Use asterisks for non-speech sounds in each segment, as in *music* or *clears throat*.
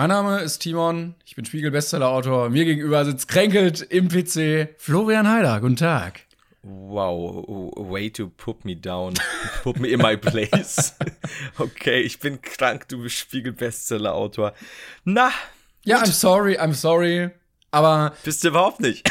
Mein Name ist Timon, ich bin Spiegel-Bestseller-Autor. Mir gegenüber sitzt kränkelt im PC Florian Heider. Guten Tag. Wow, way to put me down. Put me in my place. *laughs* okay, ich bin krank, du bist Spiegel-Bestseller-Autor. Na. Ja, I'm sorry, I'm sorry. Aber. Bist du überhaupt nicht?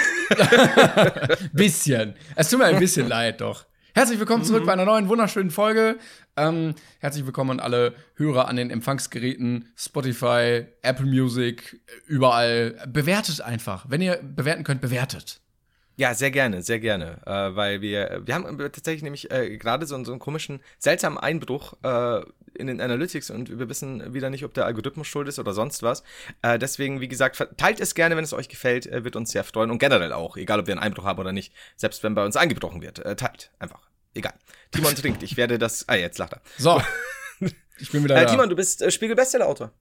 *laughs* bisschen. Es tut mir ein bisschen leid, doch. Herzlich willkommen zurück mhm. bei einer neuen wunderschönen Folge. Ähm, herzlich willkommen an alle Hörer an den Empfangsgeräten, Spotify, Apple Music, überall. Bewertet einfach. Wenn ihr bewerten könnt, bewertet. Ja, sehr gerne, sehr gerne, äh, weil wir wir haben tatsächlich nämlich äh, gerade so, so einen komischen, seltsamen Einbruch äh, in den Analytics und wir wissen wieder nicht, ob der Algorithmus schuld ist oder sonst was. Äh, deswegen, wie gesagt, teilt es gerne, wenn es euch gefällt, äh, wird uns sehr freuen und generell auch, egal ob wir einen Einbruch haben oder nicht, selbst wenn bei uns eingebrochen wird, äh, teilt einfach. Egal. Timon trinkt, ich werde das. Ah, jetzt lacht er. So. *laughs* Ich bin wieder äh, da. Timon, du bist äh, Spiegel-Bestseller-Autor.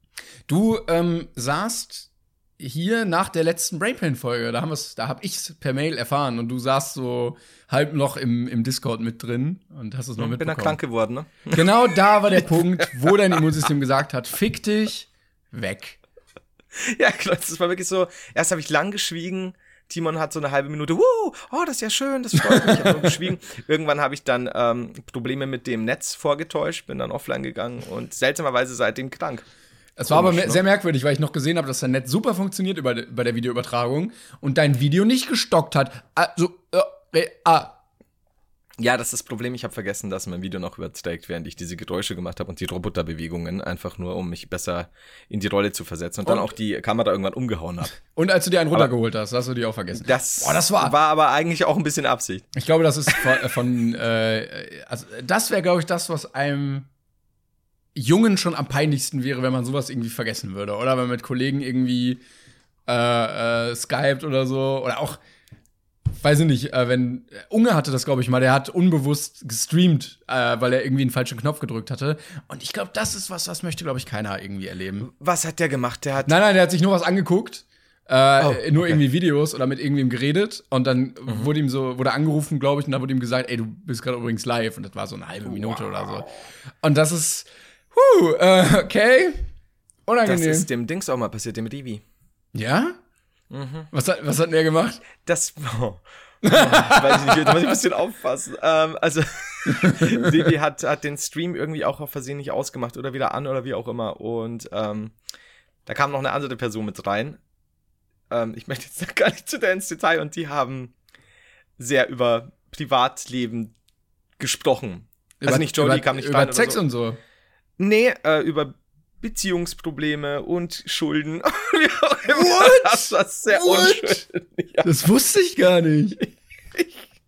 Du ähm, saßt hier nach der letzten Brainpain-Folge, da, haben da hab ich's per Mail erfahren und du saßt so halb noch im, im Discord mit drin und hast es noch mitbekommen. Bin da krank geworden, ne? *laughs* Genau da war der *laughs* Punkt, wo dein Immunsystem gesagt hat, fick dich, weg. Ja, klar, das war wirklich so, erst habe ich lang geschwiegen, Timon hat so eine halbe Minute, Wuh, oh, das ist ja schön, das freut mich, ich habe geschwiegen. *laughs* Irgendwann habe ich dann ähm, Probleme mit dem Netz vorgetäuscht, bin dann offline gegangen und seltsamerweise seitdem krank. Es war aber ne? sehr merkwürdig, weil ich noch gesehen habe, dass dein Netz super funktioniert über, bei der Videoübertragung und dein Video nicht gestockt hat. Also, äh, äh, ah. Ja, das ist das Problem. Ich habe vergessen, dass mein Video noch überträgt, während ich diese Geräusche gemacht habe und die Roboterbewegungen, einfach nur, um mich besser in die Rolle zu versetzen und, und dann auch die Kamera irgendwann umgehauen habe. *laughs* Und als du dir einen runtergeholt hast, hast du die auch vergessen. Das, Boah, das war, war aber eigentlich auch ein bisschen Absicht. Ich glaube, das ist von, von äh, also das wäre, glaube ich, das, was einem Jungen schon am peinlichsten wäre, wenn man sowas irgendwie vergessen würde. Oder wenn man mit Kollegen irgendwie äh, äh, skypt oder so. Oder auch, weiß ich nicht, äh, wenn Unge hatte das, glaube ich mal, der hat unbewusst gestreamt, äh, weil er irgendwie einen falschen Knopf gedrückt hatte. Und ich glaube, das ist was, was möchte, glaube ich, keiner irgendwie erleben. Was hat der gemacht? Der hat. Nein, nein, der hat sich nur was angeguckt. Äh, oh, okay. nur irgendwie Videos oder mit irgendwem geredet und dann mhm. wurde ihm so, wurde angerufen, glaube ich, und da wurde ihm gesagt, ey, du bist gerade übrigens live und das war so eine halbe Minute wow. oder so. Und das ist, Puh, äh, okay. Unangenehm. Das ist dem Dings auch mal passiert, dem Rivi. Ja? Mhm. Was, hat, was hat denn der gemacht? Das. *laughs* Oh. weiß ich nicht, da muss ich ein bisschen aufpassen. Ähm, also, *laughs* Rivi hat, hat den Stream irgendwie auch auf Versehen nicht ausgemacht oder wieder an oder wie auch immer. Und ähm, da kam noch eine andere Person mit rein. Ähm, ich möchte jetzt *laughs* gar nicht zu sehr ins Detail und die haben sehr über Privatleben gesprochen. Also über, nicht Jodie über, kam nicht über rein. Über Sex so. und so. Nee, äh, über Beziehungsprobleme und Schulden. *laughs* What? Das war sehr What? unschön. Ja. Das wusste ich gar nicht.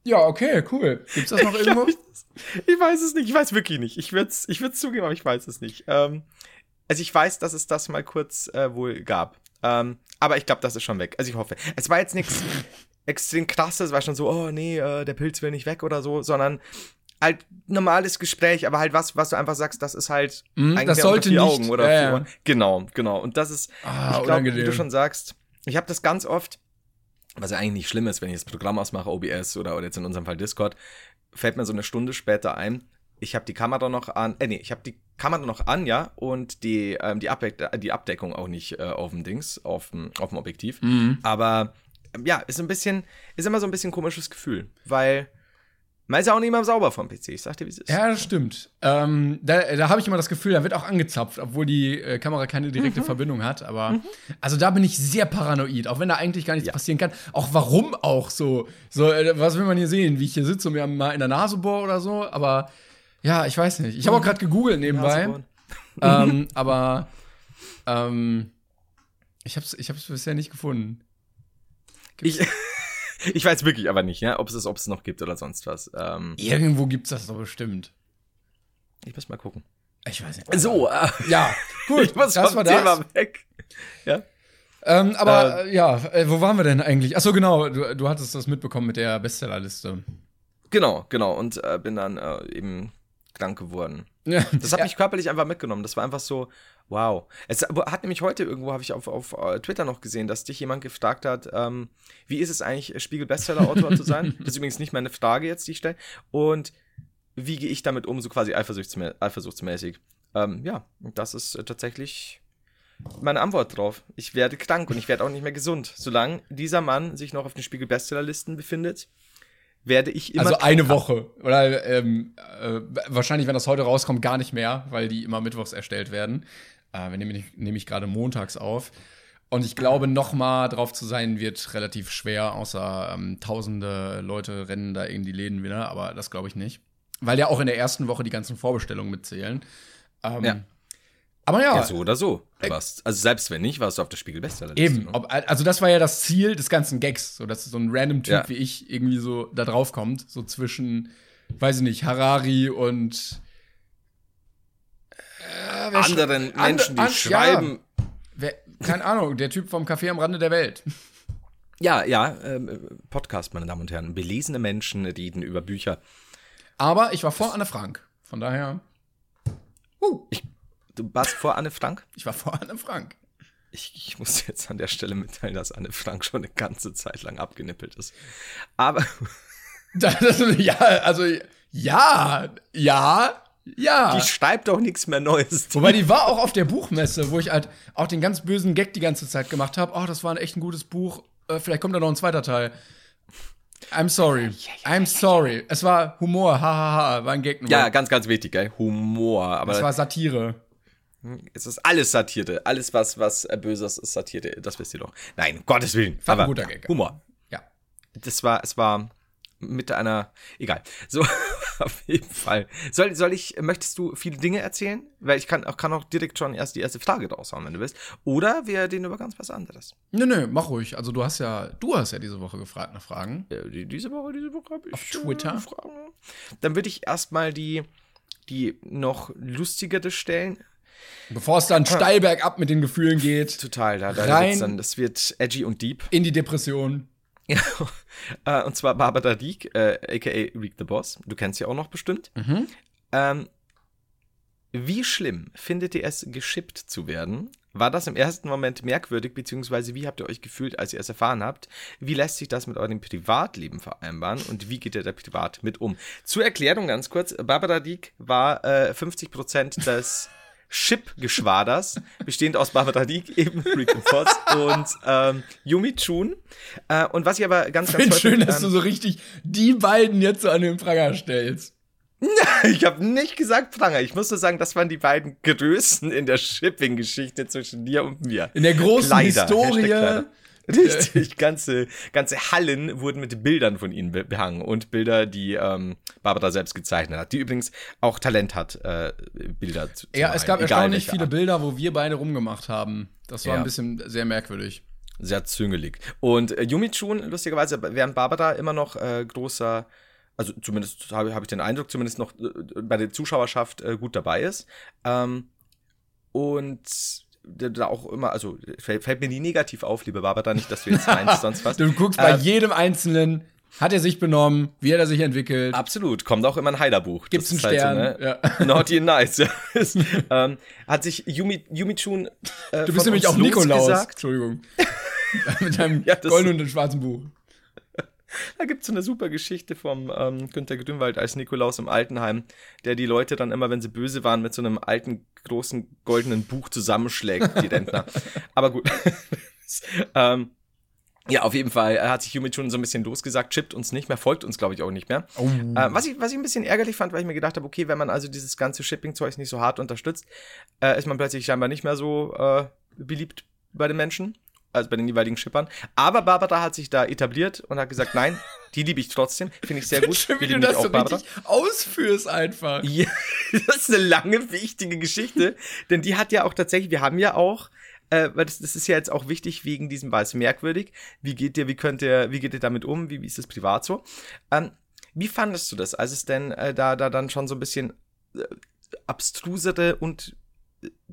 ja, okay, cool. Gibt's das noch *laughs* ich irgendwo? Ich, ich, weiß es nicht. Ich weiß wirklich nicht. Ich würde es ich würd's zugeben, aber ich weiß es nicht. Ähm, also ich weiß, dass es das mal kurz äh, wohl gab. Ähm, aber ich glaube, das ist schon weg. Also ich hoffe. Es war jetzt nichts *laughs* extrem krasses. Es war schon so, oh nee, äh, der Pilz will nicht weg oder so, sondern halt normales Gespräch, aber halt was, was du einfach sagst, das ist halt mm, eigentlich das sollte vier nicht, Augen oder ja, ja. Genau, genau. Und das ist, ah, ich glaube, wie du schon sagst, ich habe das ganz oft, was ja eigentlich nicht schlimm ist, wenn ich das Programm ausmache, OBS oder, oder jetzt in unserem Fall Discord, fällt mir so eine Stunde später ein, ich habe die Kamera noch an, äh nee, ich habe die Kamera noch an, ja, und die, ähm, die, Abdeck die Abdeckung auch nicht äh, auf dem Dings, auf dem, auf dem Objektiv. Mhm. Aber ja, ist ein bisschen, ist immer so ein bisschen komisches Gefühl, weil man ist ja auch nicht mehr sauber vom PC, ich sag dir, wie es ist. Ja, das stimmt. Ähm, da da habe ich immer das Gefühl, da wird auch angezapft, obwohl die äh, Kamera keine direkte mhm. Verbindung hat. Aber mhm. also da bin ich sehr paranoid, auch wenn da eigentlich gar nichts ja. passieren kann. Auch warum auch so? So, äh, was will man hier sehen? Wie ich hier sitze und mir mal in der Nase bohre oder so? Aber ja, ich weiß nicht. Ich habe auch gerade gegoogelt nebenbei. *laughs* ähm, aber ähm, ich habe es ich hab's bisher nicht gefunden. Gibt's ich ich weiß wirklich aber nicht, ja, ob es es, ob es noch gibt oder sonst was. Ähm, Irgendwo gibt's das doch bestimmt. Ich muss mal gucken. Ich weiß nicht. So, äh, ja, gut. *laughs* ich muss das vom Thema das. weg. Ja. Ähm, aber äh, ja, äh, wo waren wir denn eigentlich? Achso, genau, du, du hattest das mitbekommen mit der Bestsellerliste. Genau, genau. Und äh, bin dann äh, eben krank geworden. Ja. Das hat ja. mich körperlich einfach mitgenommen. Das war einfach so, wow. Es hat nämlich heute irgendwo, habe ich auf, auf uh, Twitter noch gesehen, dass dich jemand gefragt hat, ähm, wie ist es eigentlich, Spiegel-Bestseller-Autor zu sein? *laughs* Das ist übrigens nicht meine Frage jetzt, die ich stelle. Und wie gehe ich damit um, so quasi eifersuchtsmäßig? Ähm, ja, das ist äh, tatsächlich meine Antwort drauf. Ich werde krank und ich werde auch nicht mehr gesund. Solange dieser Mann sich noch auf den Spiegel Bestsellerlisten befindet, werde ich immer. Also eine Woche. Oder ähm, äh, wahrscheinlich, wenn das heute rauskommt, gar nicht mehr, weil die immer mittwochs erstellt werden. Äh, wir nehmen nehme ich gerade montags auf. Und ich glaube, noch mal drauf zu sein, wird relativ schwer, außer ähm, tausende Leute rennen da in die Läden wieder, aber das glaube ich nicht. Weil ja auch in der ersten Woche die ganzen Vorbestellungen mitzählen. Ähm, ja. Aber ja. ja. So oder so. warst, also selbst wenn nicht, warst du auf der Spiegel Bestsellerliste. Eben. Ne? Ob, also das war ja das Ziel des ganzen Gags, so dass so ein random Typ ja. wie ich irgendwie so da drauf kommt, so zwischen, weiß ich nicht, Harari und äh, anderen Menschen, die and, schreiben. Ja. Wer, keine Ahnung, der Typ vom Café am Rande der Welt. *laughs* Ja, ja, ähm, Podcast, meine Damen und Herren. Belesene Menschen reden über Bücher. Aber ich war vor Anne Frank. Von daher. Uh. Ich, du warst vor Anne Frank? Ich war vor Anne Frank. Ich, ich, muss jetzt an der Stelle mitteilen, dass Anne Frank schon eine ganze Zeit lang abgenippelt ist. Aber. *laughs* Das, ja, also, ja, ja, ja. Die schreibt doch nichts mehr Neues. Wobei die war auch auf der Buchmesse, wo ich halt auch den ganz bösen Gag die ganze Zeit gemacht habe. Oh, das war ein echt ein gutes Buch. Äh, vielleicht kommt da noch ein zweiter Teil. I'm sorry. I'm sorry. Es war Humor, hahaha, ha, ha. war ein Gag. Ja, ganz, ganz wichtig, gell? Humor. Aber es war Satire. Es ist alles Satire. Alles, was, was äh, Böses ist Satire. Das wisst ihr doch. Nein, um Gottes Willen. War ein guter Gag. Humor. Ja. Das war, es war mit einer, egal. So, *laughs* auf jeden Fall. Soll, soll ich, möchtest du viele Dinge erzählen? Weil ich kann auch, kann auch direkt schon erst die erste Frage raushauen, wenn du willst. Oder wir reden über ganz was anderes. Nö, nö, mach ruhig. Also du hast ja, du hast ja diese Woche gefragt nach Fragen. Ja, die, diese Woche, diese Woche habe ich auf Twitter. Fragen. Dann würde ich erstmal die, die noch lustigere stellen. Bevor es dann steil bergab mit den Gefühlen geht. Total, da, da rein dann, das wird edgy und deep. In die Depression. Äh, und zwar Barbara Dieck, äh, aka Reek the Boss. Du kennst sie auch noch bestimmt. Mhm. Ähm, wie schlimm findet ihr es, geschippt zu werden? War das im ersten Moment merkwürdig, beziehungsweise wie habt ihr euch gefühlt, als ihr es erfahren habt? Wie lässt sich das mit eurem Privatleben vereinbaren und wie geht ihr da privat mit um? Zur Erklärung ganz kurz: Barbara Dieck war äh, 50% des Chip-Geschwaders, bestehend aus Barbara Diek, eben Rico Foss *laughs* und ähm, Yumi Chun. Äh, und was ich aber ganz, ganz Find schön, dass ähm, du so richtig die beiden jetzt so an den Pranger stellst. *laughs* ich habe nicht gesagt Pranger. Ich muss nur sagen, das waren die beiden Größen in der Shipping-Geschichte zwischen dir und mir. In der großen Kleider, Historie *laughs* Richtig, ganze, ganze Hallen wurden mit Bildern von ihnen behangen und Bilder, die ähm, Barbara selbst gezeichnet hat, die übrigens auch Talent hat, äh, Bilder zu, Ja, es gab erstaunlich viele Art. Bilder, wo wir beide rumgemacht haben. Das war ja. ein bisschen sehr merkwürdig. Sehr züngelig. Und äh, Yumi Chun, lustigerweise, während Barbara immer noch äh, großer also zumindest habe hab ich den Eindruck, zumindest noch äh, bei der Zuschauerschaft äh, gut dabei ist. Ähm, und da auch immer, also fällt, fällt, mir nie negativ auf, liebe Barbara, nicht, dass du jetzt *laughs* meinst, sonst was. Du guckst bei ähm, jedem Einzelnen, hat er sich benommen, wie hat er sich entwickelt. Absolut, kommt auch immer ein Heilerbuch. Gibt's einen Stern, halt so, ne? ja. *laughs* Naughty and nice. *laughs* ähm, hat sich Yumi, Yumi Chun äh, Du bist nämlich auch Nikolaus, gesagt. Entschuldigung. Mit deinem ja, goldenen und schwarzen Buch. *laughs* Da gibt es so eine super Geschichte vom ähm, Günter Grünwald als Nikolaus im Altenheim, der die Leute dann immer, wenn sie böse waren, mit so einem alten, großen, goldenen Buch zusammenschlägt, die Rentner. *laughs* Aber gut. *laughs* ähm, ja, auf jeden Fall hat sich Yumi schon so ein bisschen losgesagt, chippt uns nicht mehr, folgt uns, glaube ich, auch nicht mehr. Oh. Äh, was, ich, was ich ein bisschen ärgerlich fand, weil ich mir gedacht habe, okay, wenn man also dieses ganze Shipping-Zeug nicht so hart unterstützt, äh, ist man plötzlich scheinbar nicht mehr so äh, beliebt bei den Menschen also bei den jeweiligen Schippern. Aber Barbara hat sich da etabliert und hat gesagt, nein, die liebe ich trotzdem. Finde ich sehr gut. Schön, wie du das so Barbara. richtig ausführst einfach. Ja, *laughs* das ist eine lange, wichtige Geschichte. *laughs* denn die hat ja auch tatsächlich, wir haben ja auch, äh, weil das, das ist ja jetzt auch wichtig wegen diesem Weiß merkwürdig. Wie geht ihr, wie könnt ihr, wie geht ihr damit um? Wie, wie ist das privat so? Ähm, wie fandest du das, als es denn äh, da, da dann schon so ein bisschen äh, abstrusere und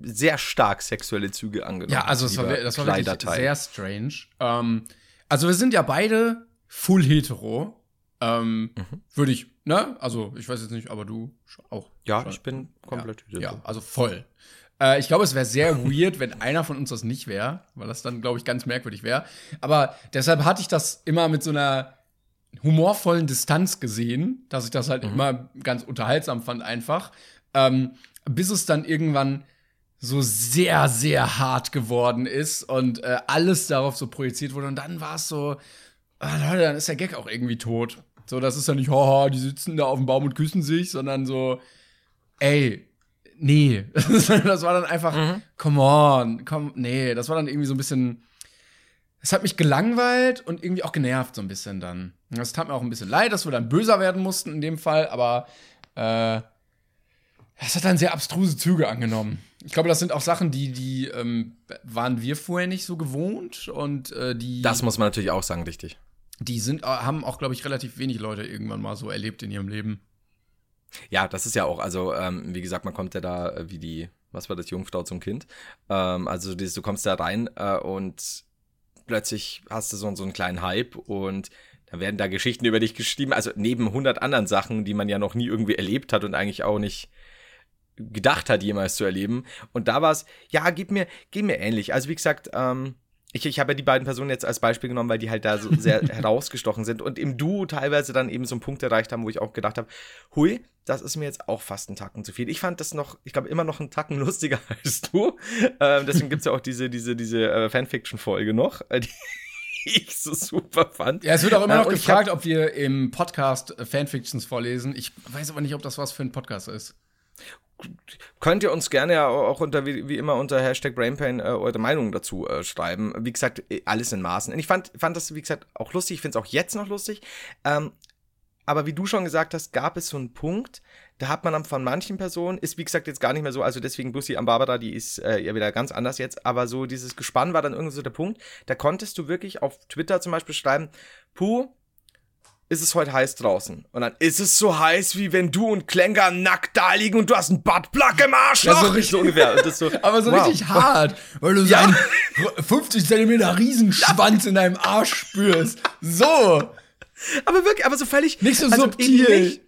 sehr stark sexuelle Züge angenommen. Ja, also das war, das war wirklich sehr strange. Ähm, also wir sind ja beide full hetero. Ähm, mhm. Würde ich, ne? Also ich weiß jetzt nicht, aber du auch. Ja, schon. ich bin komplett ja, hetero. Ja, also voll. Äh, ich glaube, es wäre sehr weird, wenn einer von uns das nicht wäre, weil das dann, glaube ich, ganz merkwürdig wäre. Aber deshalb hatte ich das immer mit so einer humorvollen Distanz gesehen, dass ich das halt mhm. immer ganz unterhaltsam fand einfach. Ähm, bis es dann irgendwann so sehr, sehr hart geworden ist und äh, alles darauf so projiziert wurde. Und dann war es so, ah, Leute, dann ist der Gag auch irgendwie tot. So, das ist ja nicht, haha, die sitzen da auf dem Baum und küssen sich, sondern so, ey, nee. *laughs* das war dann einfach, mhm. come on, komm, nee, das war dann irgendwie so ein bisschen. Es hat mich gelangweilt und irgendwie auch genervt, so ein bisschen dann. Das tat mir auch ein bisschen leid, dass wir dann böser werden mussten in dem Fall, aber äh, es hat dann sehr abstruse Züge angenommen. Ich glaube, das sind auch Sachen, die, die ähm, waren wir vorher nicht so gewohnt und äh, die. Das muss man natürlich auch sagen, richtig. Die sind, äh, haben auch, glaube ich, relativ wenig Leute irgendwann mal so erlebt in ihrem Leben. Ja, das ist ja auch, also ähm, wie gesagt, man kommt ja da äh, wie die, was war das, Jungfrau zum Kind. Ähm, also dieses, du kommst da rein äh, und plötzlich hast du so, so einen kleinen Hype und da werden da Geschichten über dich geschrieben, also neben 100 anderen Sachen, die man ja noch nie irgendwie erlebt hat und eigentlich auch nicht gedacht hat, jemals zu erleben. Und da war es, ja, gib mir, gib mir ähnlich. Also wie gesagt, ähm, ich, ich habe ja die beiden Personen jetzt als Beispiel genommen, weil die halt da so *laughs* sehr herausgestochen sind und im Duo teilweise dann eben so einen Punkt erreicht haben, wo ich auch gedacht habe, hui, das ist mir jetzt auch fast ein Tacken zu viel. Ich fand das noch, ich glaube, immer noch einen Tacken *laughs* lustiger als du. Ähm, deswegen gibt es ja auch diese, diese, diese äh, Fanfiction-Folge noch, äh, die *laughs* ich so super fand. Ja, es wird auch immer noch äh, gefragt, ob wir im Podcast Fanfictions vorlesen. Ich weiß aber nicht, ob das was für ein Podcast ist könnt ihr uns gerne ja auch unter, wie, wie immer, unter Hashtag Brainpain äh, eure Meinung dazu äh, schreiben. Wie gesagt, alles in Maßen. Und ich fand, fand das, wie gesagt, auch lustig. Ich finde es auch jetzt noch lustig. Ähm, aber wie du schon gesagt hast, gab es so einen Punkt, da hat man von manchen Personen, ist wie gesagt jetzt gar nicht mehr so, also deswegen Lucy am Barbara, die ist äh, ja wieder ganz anders jetzt, aber so dieses Gespann war dann irgendwie so der Punkt, da konntest du wirklich auf Twitter zum Beispiel schreiben, puh, ist es heute heiß draußen. Und dann ist es so heiß, wie wenn du und Klenker nackt da liegen und du hast einen Buttplug im Arsch. Ja, so richtig so ungefähr. *laughs* So, aber so wow. richtig hart, weil du ja. seinen 50 Zentimeter Riesenschwanz ja. in deinem Arsch spürst. So. Aber wirklich, aber so völlig. Nicht so also subtil. Nicht,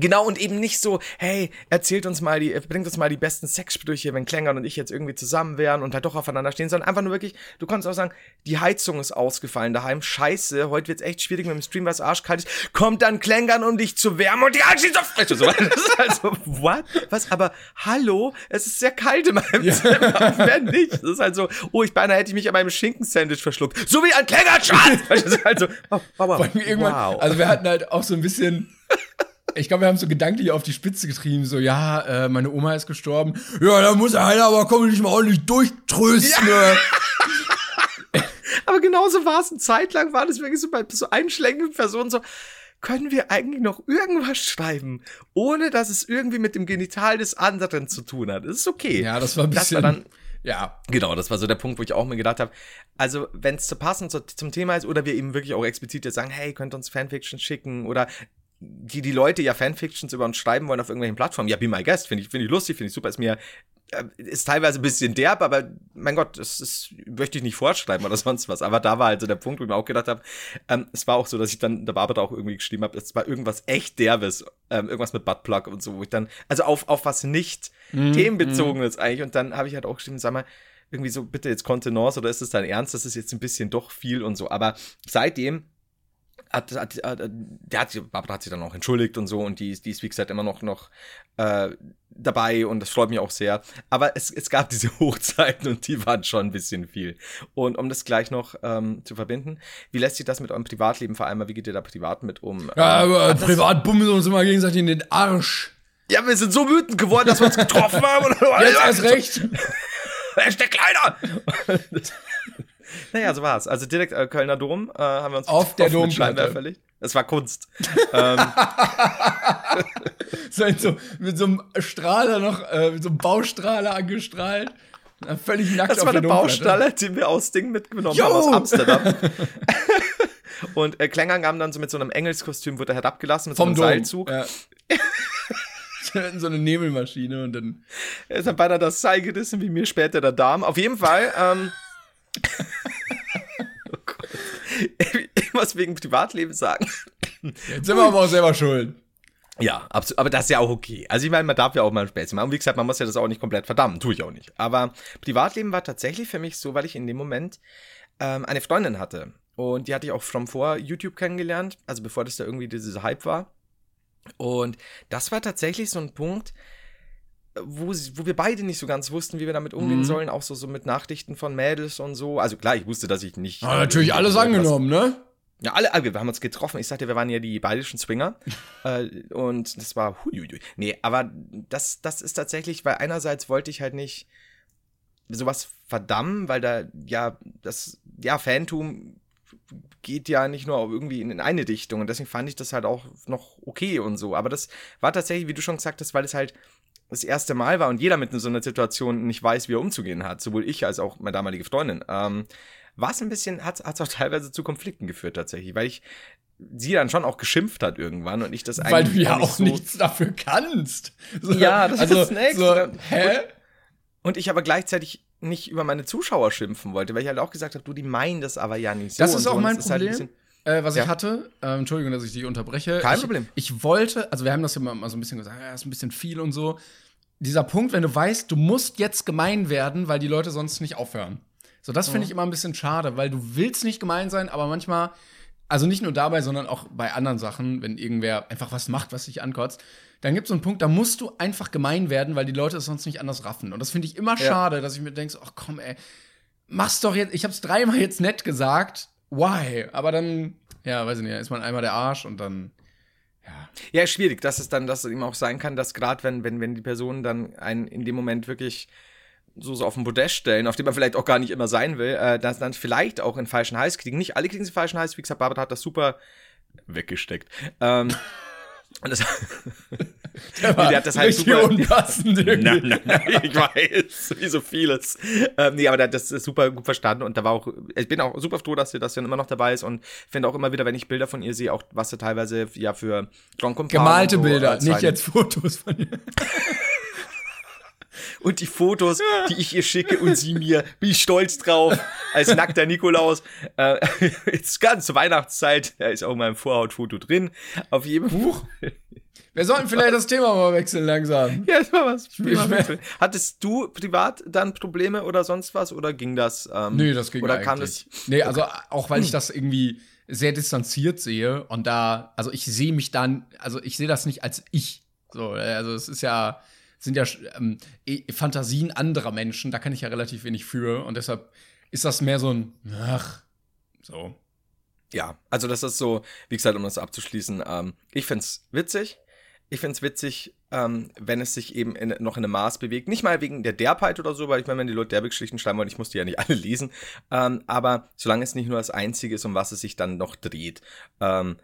Genau, und eben nicht so, hey, erzählt uns mal die, bringt uns mal die besten Sexsprüche, wenn Klängern und ich jetzt irgendwie zusammen wären und halt doch aufeinander stehen, sondern einfach nur wirklich, du kannst auch sagen, die Heizung ist ausgefallen daheim, scheiße, heute wird's echt schwierig mit dem Stream, weil es arschkalt ist, kommt dann Klängern, um dich zu wärmen und die ist auf Fresse. So, das ist halt so, what? Was? Aber, hallo, es ist sehr kalt in meinem ja. Zimmer, wer nicht? Das ist halt so, oh, ich beinahe hätte ich mich an meinem Schinkensandwich verschluckt. So wie ein Klängern, Schatz! Das ist halt so, oh, aber, wow. Also wir hatten halt auch so ein bisschen ich glaube, wir haben so gedanklich auf die Spitze getrieben, so, ja, äh, meine Oma ist gestorben. Ja, da muss einer aber komm ich mal ordentlich durchtrösten. Ja. Ne? *laughs* aber genauso war es. Eine Zeit lang war das wirklich so bei so einschlägigen Personen so, können wir eigentlich noch irgendwas schreiben, ohne dass es irgendwie mit dem Genital des anderen zu tun hat? Das ist okay. Ja, das war ein bisschen. War dann, ja, genau, das war so der Punkt, wo ich auch mir gedacht habe, also wenn es zu passend zum Thema ist oder wir eben wirklich auch explizit jetzt sagen, hey, könnt uns Fanfiction schicken oder die die Leute ja Fanfictions über uns schreiben wollen auf irgendwelchen Plattformen. Ja, be my guest, finde ich, finde ich lustig, finde ich super. Ist mir äh, ist teilweise ein bisschen derb, aber mein Gott, das, das möchte ich nicht vorschreiben oder *laughs* sonst was. Aber da war halt so der Punkt, wo ich mir auch gedacht habe, ähm, es war auch so, dass ich dann der Barbara auch irgendwie geschrieben habe, es war irgendwas echt derbes, ähm, irgendwas mit Buttplug und so, wo ich dann, also auf, auf was nicht mm, themenbezogenes mm. eigentlich. Und dann habe ich halt auch geschrieben, sag mal, irgendwie so, bitte jetzt Kontenance oder ist es dein Ernst? Das ist jetzt ein bisschen doch viel und so. Aber seitdem hat, hat, hat, der hat, Barbara hat sich dann auch entschuldigt und so und die, die ist, wie gesagt, immer noch, noch äh, dabei und das freut mich auch sehr. Aber es, es gab *laughs* diese Hochzeiten und die waren schon ein bisschen viel. Und um das gleich noch ähm, zu verbinden, wie lässt sich das mit eurem Privatleben vor allem, wie geht ihr da privat mit um? Ja, ähm, privat bummeln uns immer gegenseitig in den Arsch. Ja, wir sind so wütend geworden, dass wir uns getroffen haben. Jetzt erst recht. *laughs* Er ist der Kleiner. *laughs* Naja, so war's. Also direkt äh, Kölner Dom äh, haben wir uns auf der Domplatte verlegt. Es war Kunst. *laughs* ähm. so, mit so einem Strahler noch, äh, mit so einem Baustrahler angestrahlt. Völlig nackt das auf war der Baustrahler, den wir aus Ding mitgenommen Yo! haben, aus Amsterdam. *laughs* Und äh, Klängern kam dann so mit so einem Engelskostüm, wurde er herabgelassen mit Vom so einem Dom. Seilzug. Ja. *laughs* so eine Nebelmaschine und dann. Er ist dann beinahe das Seil gerissen, wie mir später der Darm. Auf jeden Fall. Ähm, oh Gott. Ich muss wegen Privatleben sagen. Jetzt sind wir aber auch selber schuld. Ja, absolut. Aber das ist ja auch okay. Also ich meine, man darf ja auch mal Späße machen. Und wie gesagt, man muss ja das auch nicht komplett verdammen. Tue ich auch nicht. Aber Privatleben war tatsächlich für mich so, weil ich in dem Moment ähm, eine Freundin hatte. Und die hatte ich auch schon vor YouTube kennengelernt. Also bevor das da irgendwie dieses Hype war. Und das war tatsächlich so ein Punkt, wo, wo wir beide nicht so ganz wussten, wie wir damit umgehen mhm. sollen, auch so, so mit Nachrichten von Mädels und so. Also klar, ich wusste, dass ich nicht. Aber natürlich alles angenommen, ne? Ja, alle, alle, wir haben uns getroffen. Ich sagte, wir waren ja die bayerischen Swinger. *laughs* äh, und das war, huiuiui. Nee, aber das, das ist tatsächlich, weil einerseits wollte ich halt nicht sowas verdammen, weil da, ja, das, ja, Phantom geht ja nicht nur irgendwie in eine Dichtung und deswegen fand ich das halt auch noch okay und so. Aber das war tatsächlich, wie du schon gesagt hast, weil es halt das erste Mal war und jeder mit so einer Situation nicht weiß, wie er umzugehen hat, sowohl ich als auch meine damalige Freundin. Ähm, war es ein bisschen, hat es auch teilweise zu Konflikten geführt tatsächlich, weil ich sie dann schon auch geschimpft hat irgendwann und ich das eigentlich. Weil du ja auch so nichts dafür kannst. So, ja, das also, ist das. So, hä? Und, und ich aber gleichzeitig nicht über meine Zuschauer schimpfen wollte, weil ich halt auch gesagt habe, du, die meinen das aber ja nicht so. Das ist auch so. mein halt Problem. Halt äh, was ja. ich hatte, äh, Entschuldigung, dass ich dich unterbreche. Kein ich, Problem. Ich wollte, also wir haben das ja mal, so ein bisschen gesagt, ja, ist ein bisschen viel und so. Dieser Punkt, wenn du weißt, du musst jetzt gemein werden, weil die Leute sonst nicht aufhören. So, das finde ich immer ein bisschen schade, weil du willst nicht gemein sein, aber manchmal, also nicht nur dabei, sondern auch bei anderen Sachen, wenn irgendwer einfach was macht, was dich ankotzt, dann gibt es so einen Punkt, da musst du einfach gemein werden, weil die Leute es sonst nicht anders raffen. Und das finde ich immer ja. schade, dass ich mir denke, ach komm, ey, mach's doch jetzt, ich hab's dreimal jetzt nett gesagt, why? Aber dann, ja, weiß ich nicht, ist man einmal der Arsch und dann. Ja. ja, schwierig, dass es dann, dass es eben auch sein kann, dass gerade wenn, wenn, wenn die Personen dann einen in dem Moment wirklich so, so auf den Podest stellen, auf dem man vielleicht auch gar nicht immer sein will, äh, dass dann vielleicht auch in falschen Hals kriegen. Nicht alle kriegen sie falschen Hals, wie gesagt, Barbara hat das super weggesteckt. Ähm, *laughs* und das, *laughs* *laughs* der, war der hat das halt super unpassend *laughs* nein, nein, nein, ich weiß, *laughs* wie so vieles. Ähm, nee, aber der hat das super gut verstanden und da war auch, ich bin auch super froh, dass sie das dann immer noch dabei ist und finde auch immer wieder, wenn ich Bilder von ihr sehe, auch was sie teilweise ja für John Gemalte so Bilder, nicht jetzt Fotos von ihr. und die Fotos, die ich ihr schicke und sie mir, bin ich stolz drauf, als nackter Nikolaus. Äh, jetzt ganz Weihnachtszeit, da ist auch mein Vorhautfoto drin. Auf jedem Buch. Wir sollten vielleicht das Thema mal wechseln langsam. *laughs* Ja, das war was. Mal Hattest du privat dann Probleme oder sonst was oder ging das? Ähm, nee, das ging oder eigentlich. kam das? Nee, also auch weil ich das irgendwie sehr distanziert sehe und da, also ich sehe mich dann, also ich sehe das nicht als ich. So, also es ist ja, sind ja ähm, e, Fantasien anderer Menschen, da kann ich ja relativ wenig für und deshalb ist das mehr so ein ach, so. Ja, also das ist so, wie gesagt, um das abzuschließen, ähm, ich find's witzig. Ich find's witzig, ähm, wenn es sich eben in, noch in einem Maß bewegt. Nicht mal wegen der Derbheit oder so, weil ich meine, wenn die Leute Derbe-Geschichten schreiben wollen, ich muss die ja nicht *laughs* alle lesen. Ähm, aber solange es nicht nur das Einzige ist, um was es sich dann noch dreht. Ähm,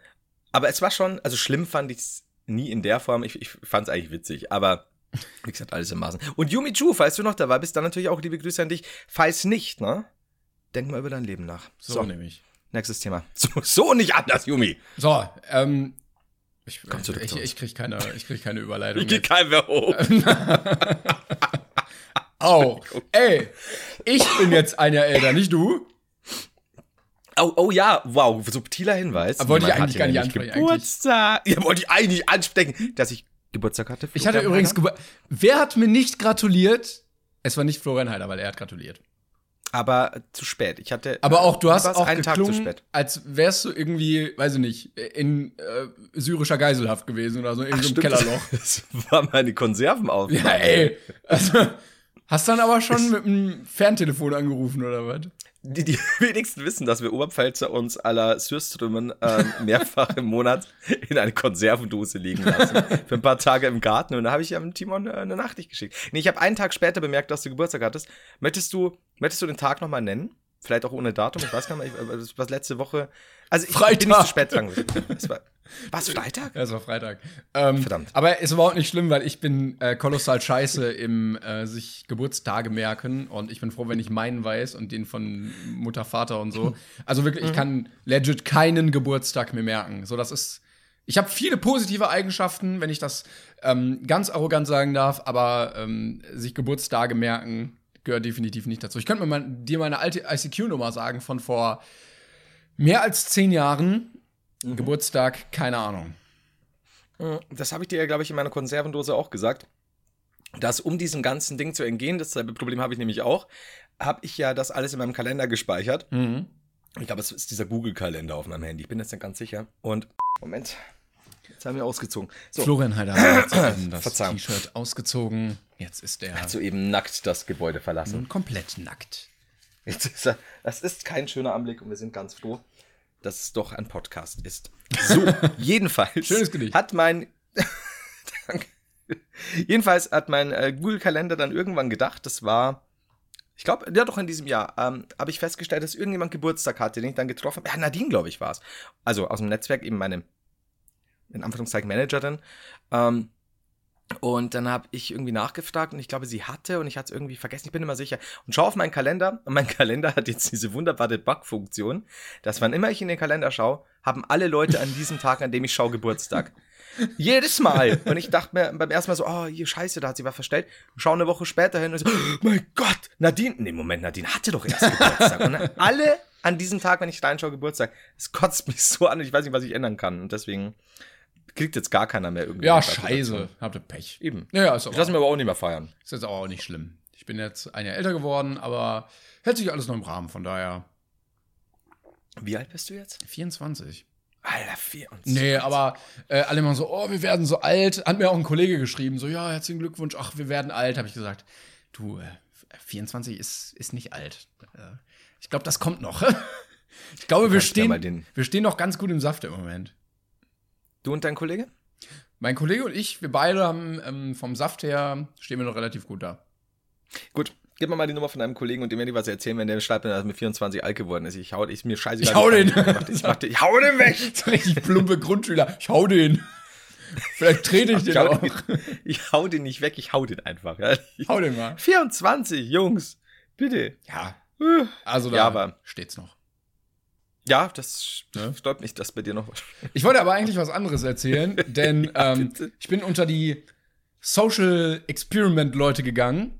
aber es war schon, also schlimm fand ich es nie in der Form. Ich, ich fand es eigentlich witzig, aber wie gesagt, alles im Maßen. Und Yumi Chu, falls du noch dabei bist, dann natürlich auch liebe Grüße an dich. Falls nicht, ne? Denk mal über dein Leben nach. So, so nehme ich. Nächstes Thema. *laughs* So, so nicht anders, Yumi. So, ähm, ich, Komm zurück ich, ich, krieg keine, ich krieg keine Überleitung. Ich krieg kein mehr hoch. *laughs* Auch. Ey, ich bin jetzt ein Jahr älter, nicht du. Oh, oh ja, wow, subtiler Hinweis. Aber wollte ich eigentlich gar nicht ansprechen. Geburtstag. Ja, wollte ich eigentlich ansprechen, dass ich Geburtstag hatte. Ich hatte übrigens Gebur Wer hat mir nicht gratuliert? Es war nicht Florian Heider, weil er hat gratuliert. Aber zu spät. Ich hatte. Aber auch du hast auch einen Tag zu spät. als wärst du irgendwie, weiß ich nicht, in äh, syrischer Geiselhaft gewesen oder so in so einem Kellerloch. *laughs* Das war meine Konservenaufnahme. Ja, ey. Also, hast dann aber schon mit dem Ferntelefon angerufen oder was? Die, die *laughs* wenigsten wissen, dass wir Oberpfälzer uns aller Sürströmen äh, mehrfach im Monat in eine Konservendose liegen lassen. Für ein paar Tage im Garten. Und da habe ich ja Timon äh, eine Nachricht geschickt. Nee, ich habe einen Tag später bemerkt, dass du Geburtstag hattest. Möchtest du, möchtest du den Tag nochmal nennen? Vielleicht auch ohne Datum, ich weiß gar nicht, was letzte Woche. Also ich Freitag. bin nicht zu spät dran. Es war, was, Freitag? Ja, es war Freitag. Ähm, Verdammt. Aber es ist überhaupt nicht schlimm, weil ich bin äh, kolossal scheiße im äh, sich Geburtstage merken und ich bin froh, wenn ich meinen weiß und den von Mutter, Vater und so. *laughs* Also wirklich, ich mhm. kann legit keinen Geburtstag mehr merken. So, das ist. Ich habe viele positive Eigenschaften, wenn ich das ähm, ganz arrogant sagen darf, aber ähm, sich Geburtstage merken gehört definitiv nicht dazu. Ich könnte mir mal, dir meine alte ICQ-Nummer sagen von vor mehr als zehn Jahren. Mhm. Geburtstag, keine Ahnung. Äh, das habe ich dir ja, glaube ich, in meiner Konservendose auch gesagt. Dass um diesem ganzen Ding zu entgehen, das Problem habe ich nämlich auch, habe ich ja das alles in meinem Kalender gespeichert. Mhm. Ich glaube, es ist dieser Google-Kalender auf meinem Handy. Ich bin jetzt nicht ganz sicher. Und Moment. Jetzt haben wir ausgezogen. So. Florian Heider hat *coughs* das T-Shirt ausgezogen. Jetzt ist der Hat soeben nackt das Gebäude verlassen. komplett nackt. Jetzt ist er, das ist kein schöner Anblick und wir sind ganz froh, dass es doch ein Podcast ist. So, *laughs* jedenfalls Schönes Gedicht. hat mein *laughs* Danke. Jedenfalls hat mein äh, Google-Kalender dann irgendwann gedacht, das war, ich glaube, ja doch in diesem Jahr, ähm, habe ich festgestellt, dass irgendjemand Geburtstag hatte, den ich dann getroffen habe. Ja, Nadine, glaube ich, war es. Also aus dem Netzwerk, eben meine, in Anführungszeichen, Managerin. Ähm, und dann habe ich irgendwie nachgefragt und ich glaube, sie hatte und ich hatte es irgendwie vergessen, ich bin immer sicher. Und schau auf meinen Kalender und *laughs* mein Kalender hat jetzt diese wunderbare Bug-Funktion, dass wann immer ich in den Kalender schaue, haben alle Leute an diesem Tag, an dem ich schaue, Geburtstag. *laughs* Jedes Mal. Und ich dachte mir beim ersten Mal so, oh, hier scheiße, da hat sie was verstellt. Schau eine Woche später hin und so, oh mein Gott, Nadine. Nee, Moment, Nadine hatte doch erst Geburtstag. Und alle an diesem Tag, wenn ich reinschaue, Geburtstag. Es kotzt mich so an und ich weiß nicht, was ich ändern kann. Und deswegen kriegt jetzt gar keiner mehr irgendwie. Ja, scheiße. Habt ihr Pech. Eben. Ja, ja, ist, Ich lasse auch, mir aber auch nicht mehr feiern. ist jetzt auch nicht schlimm. Ich bin jetzt ein Jahr älter geworden, aber hält sich alles noch im Rahmen, von daher Wie alt bist du jetzt? 24. Alter, 24. Nee, aber äh, alle immer so, oh, wir werden so alt. Hat mir auch ein Kollege geschrieben, so, ja, herzlichen Glückwunsch, ach, wir werden alt. Habe ich gesagt, du, äh, 24 ist, ist nicht alt. Äh, ich glaube, das kommt noch. *laughs* ich glaube, wir stehen, wir stehen noch ganz gut im Saft im Moment. Du und dein Kollege? Mein Kollege und ich, wir beide haben ähm, vom Saft her, stehen wir noch relativ gut da. Gut, gib mir mal die Nummer von deinem Kollegen und dem werde ich was erzählen, wenn der schreibt, dass er mit 24 alt geworden ist. Ich hau, ist mir scheißegal. Ich hau den. Ich, mach, ich, mach, ich hau den weg. *laughs* So richtig plumpe Grundschüler. Ich hau den. Vielleicht trete ich den Ich auch. den, ich hau den nicht weg, ich hau den einfach. Ja. Hau den mal. 24, Jungs. Bitte. Ja, also da Ja, aber- steht's noch. Ja, das Ne? stört mich, dass bei dir noch. *laughs* Ich wollte aber eigentlich was anderes erzählen, *laughs* denn ähm, bitte. ich bin unter die Social Experiment Leute gegangen.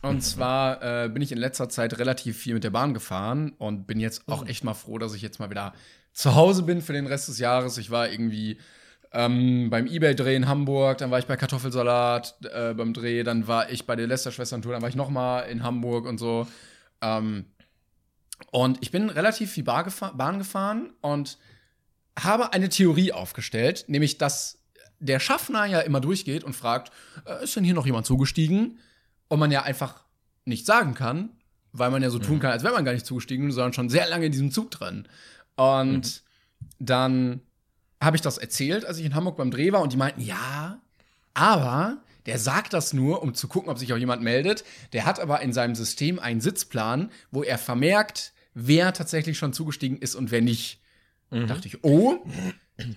Und zwar äh, bin ich in letzter Zeit relativ viel mit der Bahn gefahren und bin jetzt auch echt mal froh, dass ich jetzt mal wieder zu Hause bin für den Rest des Jahres. Ich war irgendwie ähm, beim Ebay-Dreh in Hamburg, dann war ich bei Kartoffelsalat äh, beim Dreh, dann war ich bei der Lester-Schwestern-Tour, dann war ich noch mal in Hamburg und so. Ähm, und ich bin relativ viel Bahn gefahren und habe eine Theorie aufgestellt, nämlich dass der Schaffner ja immer durchgeht und fragt, äh, ist denn hier noch jemand zugestiegen? Und man ja einfach nicht sagen kann, weil man ja so tun kann, als wäre man gar nicht zugestiegen, sondern schon sehr lange in diesem Zug drin. Und dann habe ich das erzählt, als ich in Hamburg beim Dreh war und die meinten, ja, aber der sagt das nur, um zu gucken, ob sich auch jemand meldet. Der hat aber in seinem System einen Sitzplan, wo er vermerkt, wer tatsächlich schon zugestiegen ist und wer nicht. Da dachte ich, oh,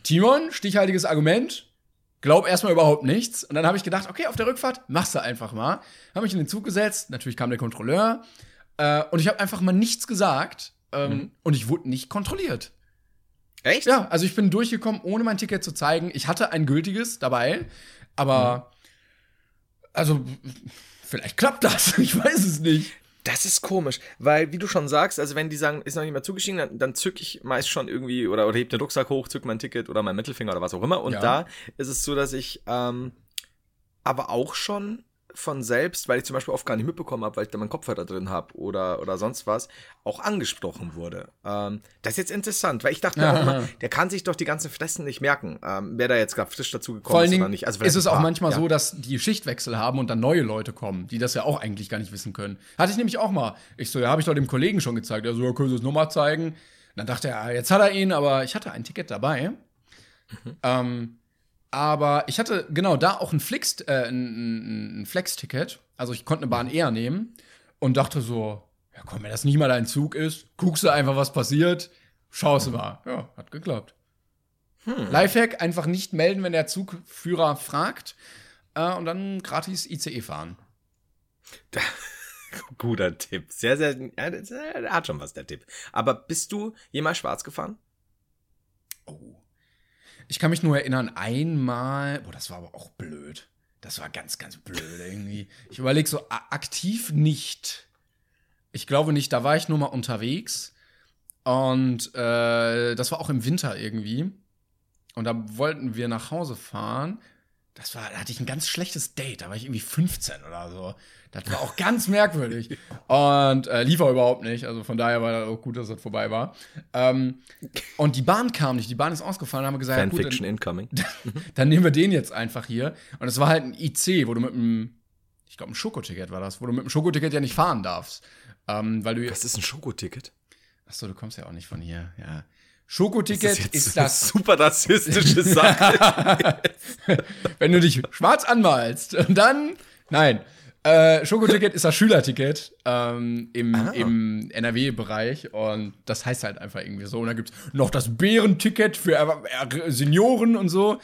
Timon, stichhaltiges Argument. Glaub erstmal überhaupt nichts. Und dann habe ich gedacht, okay, auf der Rückfahrt machst du einfach mal. Habe mich in den Zug gesetzt. Natürlich kam der Kontrolleur. Äh, und ich habe einfach mal nichts gesagt. Ähm, Und ich wurde nicht kontrolliert. Echt? Ja, also ich bin durchgekommen, ohne mein Ticket zu zeigen. Ich hatte ein gültiges dabei, aber also vielleicht klappt das. *laughs* Ich weiß es nicht. Das ist komisch, weil, wie du schon sagst, also wenn die sagen, ist noch nicht mehr zugestiegen, dann, dann zück ich meist schon irgendwie oder, oder heb den Rucksack hoch, zück mein Ticket oder mein Mittelfinger oder was auch immer. Und Ja. da ist es so, dass ich ähm, aber auch schon von selbst, weil ich zum Beispiel oft gar nicht mitbekommen habe, weil ich da meinen Kopfhörer drin habe oder, oder sonst was, auch angesprochen wurde. Ähm, das ist jetzt interessant, weil ich dachte Aha. auch immer, der kann sich doch die ganzen Fressen nicht merken, ähm, wer da jetzt gerade frisch dazu gekommen ist oder nicht. Also ist es auch ah, manchmal ja. so, dass die Schichtwechsel haben und dann neue Leute kommen, die das ja auch eigentlich gar nicht wissen können. Hatte ich nämlich auch mal. Ich so, ja, habe ich doch dem Kollegen schon gezeigt. Er so, ja, können Sie es nochmal zeigen? Dann dachte er, ja, jetzt hat er ihn, aber ich hatte ein Ticket dabei. Mhm. Ähm, aber ich hatte genau da auch ein Flex, äh, ein, ein Flex-Ticket. Also ich konnte eine Bahn eher nehmen und dachte so, ja komm, wenn das nicht mal dein Zug ist, guckst du einfach, was passiert, schaust du mal. Ja, hat geklappt. Lifehack, einfach nicht melden, wenn der Zugführer fragt äh, und dann gratis ICE fahren. *laughs* Guter Tipp. Sehr, sehr, ja, der hat schon was, der Tipp. Aber bist du jemals schwarz gefahren? Oh. Ich kann mich nur erinnern, einmal, boah, das war aber auch blöd. Das war ganz, ganz blöd irgendwie. Ich überlege so, aktiv nicht. Ich glaube nicht, da war ich nur mal unterwegs. Und äh, das war auch im Winter irgendwie. Und da wollten wir nach Hause fahren. Das war, da hatte ich ein ganz schlechtes Date. Da war ich irgendwie 15 oder so. Das war auch ganz merkwürdig. Und äh, lief auch überhaupt nicht. Also von daher war das auch gut, dass das vorbei war. Ähm, und die Bahn kam nicht. Die Bahn ist ausgefallen. Haben wir gesagt, ja, gut, Fanfiction dann, incoming. *laughs* dann nehmen wir den jetzt einfach hier. Und es war halt ein IC, wo du mit einem, ich glaube, ein Schokoticket war das, wo du mit dem Schokoticket ja nicht fahren darfst. Ähm, weil du Was ist ein Schokoticket? Achso, du kommst ja auch nicht von hier, ja. Schokoticket ist, ist das. super rassistische Sache. *laughs* Wenn du dich schwarz anmalst und dann. Nein. Äh, Schokoticket ist das Schülerticket ähm, im, ah. im NRW-Bereich und das heißt halt einfach irgendwie so. Und dann gibt es noch das Bärenticket für äh, Senioren und so.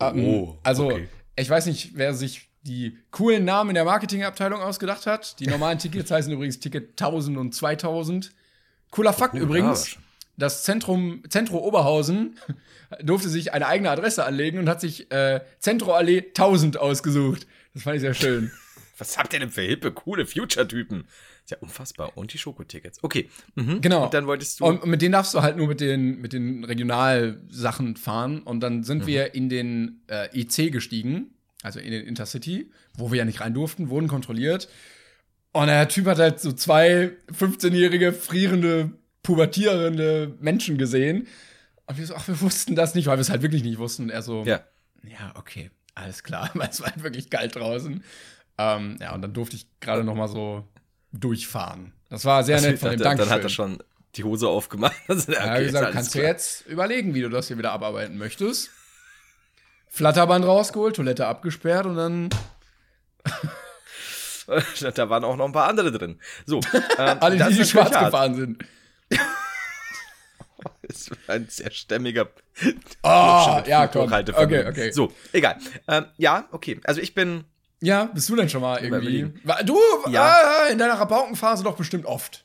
Ähm, oh, also, okay. ich weiß nicht, wer sich die coolen Namen in der Marketingabteilung ausgedacht hat. Die normalen Tickets *laughs* heißen übrigens Ticket 1000 und 2000. Cooler Fakt oh, übrigens. Ja das Zentrum, Zentro Oberhausen *laughs* durfte sich eine eigene Adresse anlegen und hat sich äh, Zentroallee 1000 ausgesucht. Das fand ich sehr schön. *laughs* Was habt ihr denn für hippe, coole Future-Typen? Ist ja unfassbar. Und die Schokotickets. Okay. Mhm. Genau. Und dann wolltest du. Und mit denen darfst du halt nur mit den, mit den Regionalsachen fahren. Und dann sind mhm. wir in den äh, IC gestiegen, also in den Intercity, wo wir ja nicht rein durften, wurden kontrolliert. Und der Typ hat halt so zwei 15-jährige frierende pubertierende Menschen gesehen. Und wir so, ach, wir wussten das nicht, weil wir es halt wirklich nicht wussten. Und er so, ja, ja okay, alles klar, *laughs* weil es war halt wirklich kalt draußen. Ähm, ja, und dann durfte ich gerade noch mal so durchfahren. Das war sehr also, nett von dem Dank. Dann hat er schon die Hose aufgemacht. *laughs* Also, okay, ja, wie gesagt, kannst klar. du jetzt überlegen, wie du das hier wieder abarbeiten möchtest. Flatterband rausgeholt, Toilette abgesperrt und dann. *laughs* da waren auch noch ein paar andere drin. So, ähm, alle, die, die schwarz gefahren sind. *laughs* das war ein sehr stämmiger. Oh, ja, komm. Okay, okay. So, egal. Ähm, ja, okay. Also ich bin. Ja, bist du denn schon mal irgendwie? Du, ja. Äh, in deiner Rabaukenphase doch bestimmt oft.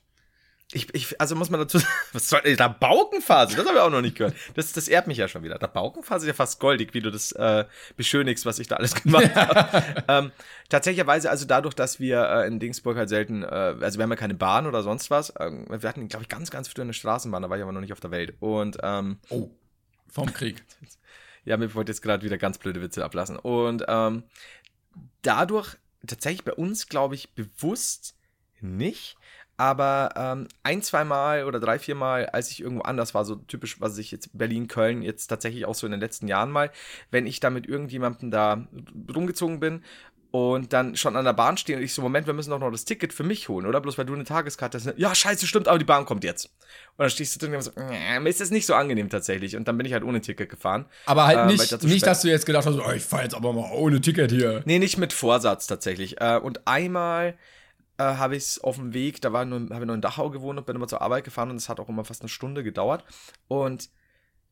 Ich, ich, also muss man dazu *laughs* sagen, was soll da Baukenphase? Das habe ich auch noch nicht gehört. Das, das ehrt mich ja schon wieder. Da Baukenphase ist ja fast goldig, wie du das äh, beschönigst, was ich da alles *laughs* gemacht habe. *laughs* ähm, tatsächlicherweise, also dadurch, dass wir äh, in Dingsburg halt selten, äh, also wir haben ja keine Bahn oder sonst was. Ähm, wir hatten, glaube ich, ganz, ganz früh eine Straßenbahn, da war ich aber noch nicht auf der Welt. Und ähm, oh, vom Krieg. ja, mir wollte jetzt gerade wieder ganz blöde Witze ablassen. Und ähm, dadurch tatsächlich bei uns, glaube ich, bewusst nicht aber ähm, ein, zwei Mal oder drei, vier Mal, als ich irgendwo anders war, so typisch, was ich jetzt Berlin, Köln, jetzt tatsächlich auch so in den letzten Jahren mal, wenn ich da mit irgendjemandem da rumgezogen bin und dann schon an der Bahn stehe und ich so, Moment, wir müssen doch noch das Ticket für mich holen, oder? Bloß weil du eine Tageskarte hast. Ja, scheiße, stimmt, aber die Bahn kommt jetzt. Und dann stehst du drin und so, mir ist das nicht so angenehm tatsächlich. Und dann bin ich halt ohne Ticket gefahren. Aber halt äh, nicht, nicht dass du jetzt gedacht hast, oh, ich fahr jetzt aber mal ohne Ticket hier. Nee, nicht mit Vorsatz tatsächlich. Äh, und einmal äh, habe ich es auf dem Weg, da habe ich noch in Dachau gewohnt und bin immer zur Arbeit gefahren und es hat auch immer fast eine Stunde gedauert. Und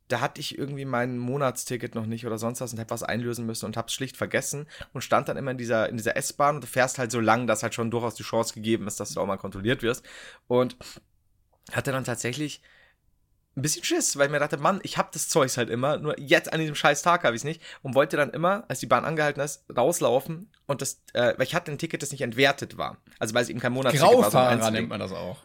da hatte ich irgendwie mein Monatsticket noch nicht oder sonst was und hätte was einlösen müssen und habe es schlicht vergessen und stand dann immer in dieser, in dieser S-Bahn und du fährst halt so lang, dass halt schon durchaus die Chance gegeben ist, dass du auch mal kontrolliert wirst. Und hatte dann tatsächlich ein bisschen Schiss, weil ich mir dachte, Mann, ich hab das Zeugs halt immer, nur jetzt an diesem scheiß Tag habe ich es nicht und wollte dann immer, als die Bahn angehalten ist, rauslaufen und das, äh, weil ich hatte ein Ticket, das nicht entwertet war. Also weil es eben kein Monatsticket war. Graufahrer nennt man das auch.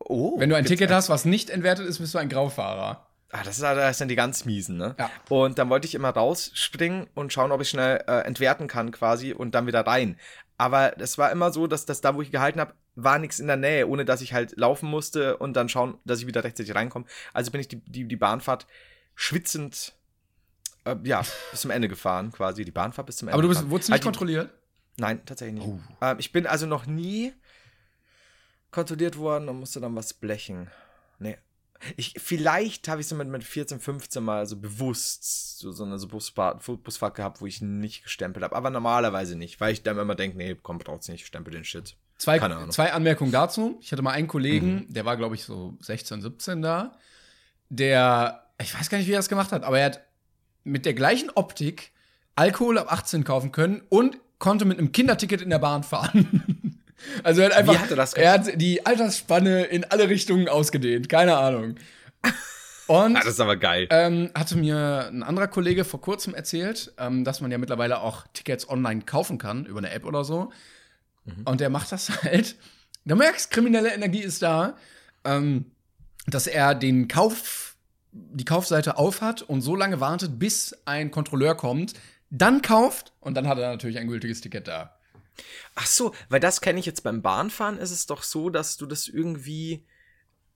Oh. Wenn du ein Ticket hast, was nicht entwertet ist, bist du ein Graufahrer. Ah, das, ist, das sind die ganz miesen, ne? Ja. Und dann wollte ich immer rausspringen und schauen, ob ich schnell äh, entwerten kann quasi und dann wieder rein. Aber es war immer so, dass das da, wo ich gehalten habe, war nichts in der Nähe, ohne dass ich halt laufen musste und dann schauen, dass ich wieder rechtzeitig reinkomme. Also bin ich die, die, die Bahnfahrt schwitzend, äh, ja, bis zum Ende gefahren, quasi. Die Bahnfahrt bis zum Ende. Aber du bist, wurdest nicht also, kontrolliert? Nein, tatsächlich nicht. Oh. Ähm, ich bin also noch nie kontrolliert worden und musste dann was blechen. Nee, ich, vielleicht habe ich so mit, mit 14, 15 mal so bewusst so, so eine so Busfahrt, Busfahrt gehabt, wo ich nicht gestempelt habe. Aber normalerweise nicht, weil ich dann immer denke, nee, komm, braucht's nicht, stempel den Shit. Zwei, zwei Anmerkungen dazu. Ich hatte mal einen Kollegen, mhm. der war, glaube ich, so 16, 17 da, der, ich weiß gar nicht, wie er das gemacht hat, aber er hat mit der gleichen Optik Alkohol ab 18 kaufen können und konnte mit einem Kinderticket in der Bahn fahren. *laughs* Also er hat einfach, Wie hatte das er hat die Altersspanne in alle Richtungen ausgedehnt, keine Ahnung. Und ah, das ist aber geil. Ähm, hatte mir ein anderer Kollege vor kurzem erzählt, ähm, dass man ja mittlerweile auch Tickets online kaufen kann, über eine App oder so. Mhm. Und der macht das halt. Du merkst, kriminelle Energie ist da, ähm, dass er den Kauf, die Kaufseite aufhat und so lange wartet, bis ein Kontrolleur kommt, dann kauft und dann hat er natürlich ein gültiges Ticket da. Ach so, weil das kenne ich jetzt beim Bahnfahren, ist es doch so, dass du das irgendwie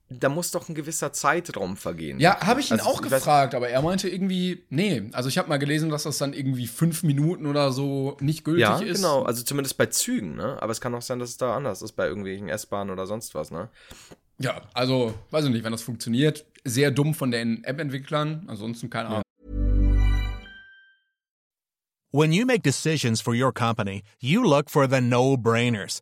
da muss doch ein gewisser Zeitraum vergehen. Ja, habe ich ihn also, auch ich gefragt, aber er meinte irgendwie, nee. Also ich habe mal gelesen, dass das dann irgendwie fünf Minuten oder so nicht gültig ja, ist. Ja, genau. Also zumindest bei Zügen, ne? Aber es kann auch sein, dass es da anders ist, bei irgendwelchen S-Bahnen oder sonst was, ne? Ja, also, weiß ich nicht, wenn das funktioniert. Sehr dumm von den App-Entwicklern. Ansonsten keine Ahnung. When you make decisions for your company, you look for the no-brainers.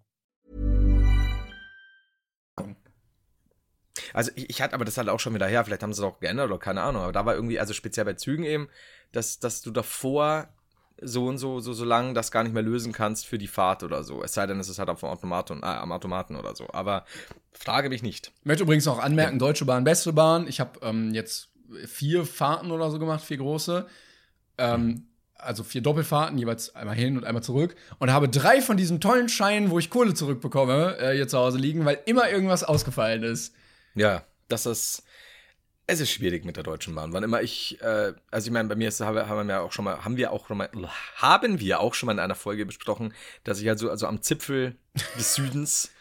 Also ich, ich hatte, aber das halt auch schon wieder her, vielleicht haben sie es auch geändert oder keine Ahnung, aber da war irgendwie, also speziell bei Zügen eben, dass, dass du davor so und so, so, so lang das gar nicht mehr lösen kannst für die Fahrt oder so. Es sei denn, es ist halt auf dem Automaten, äh, am Automaten oder so. Aber frage mich nicht. Ich möchte übrigens auch anmerken, ja. Deutsche Bahn, beste Bahn. Ich habe ähm, jetzt vier Fahrten oder so gemacht, vier große. Ähm, also vier Doppelfahrten, jeweils einmal hin und einmal zurück. Und habe drei von diesen tollen Scheinen, wo ich Kohle zurückbekomme, äh, hier zu Hause liegen, weil immer irgendwas ausgefallen ist. Ja, das ist. Es ist schwierig mit der Deutschen Bahn. Wann immer ich, äh, also ich meine, bei mir ist, haben wir, wir auch schon mal, haben wir auch schon mal, haben wir auch schon mal in einer Folge besprochen, dass ich also, also am Zipfel des *laughs* Südens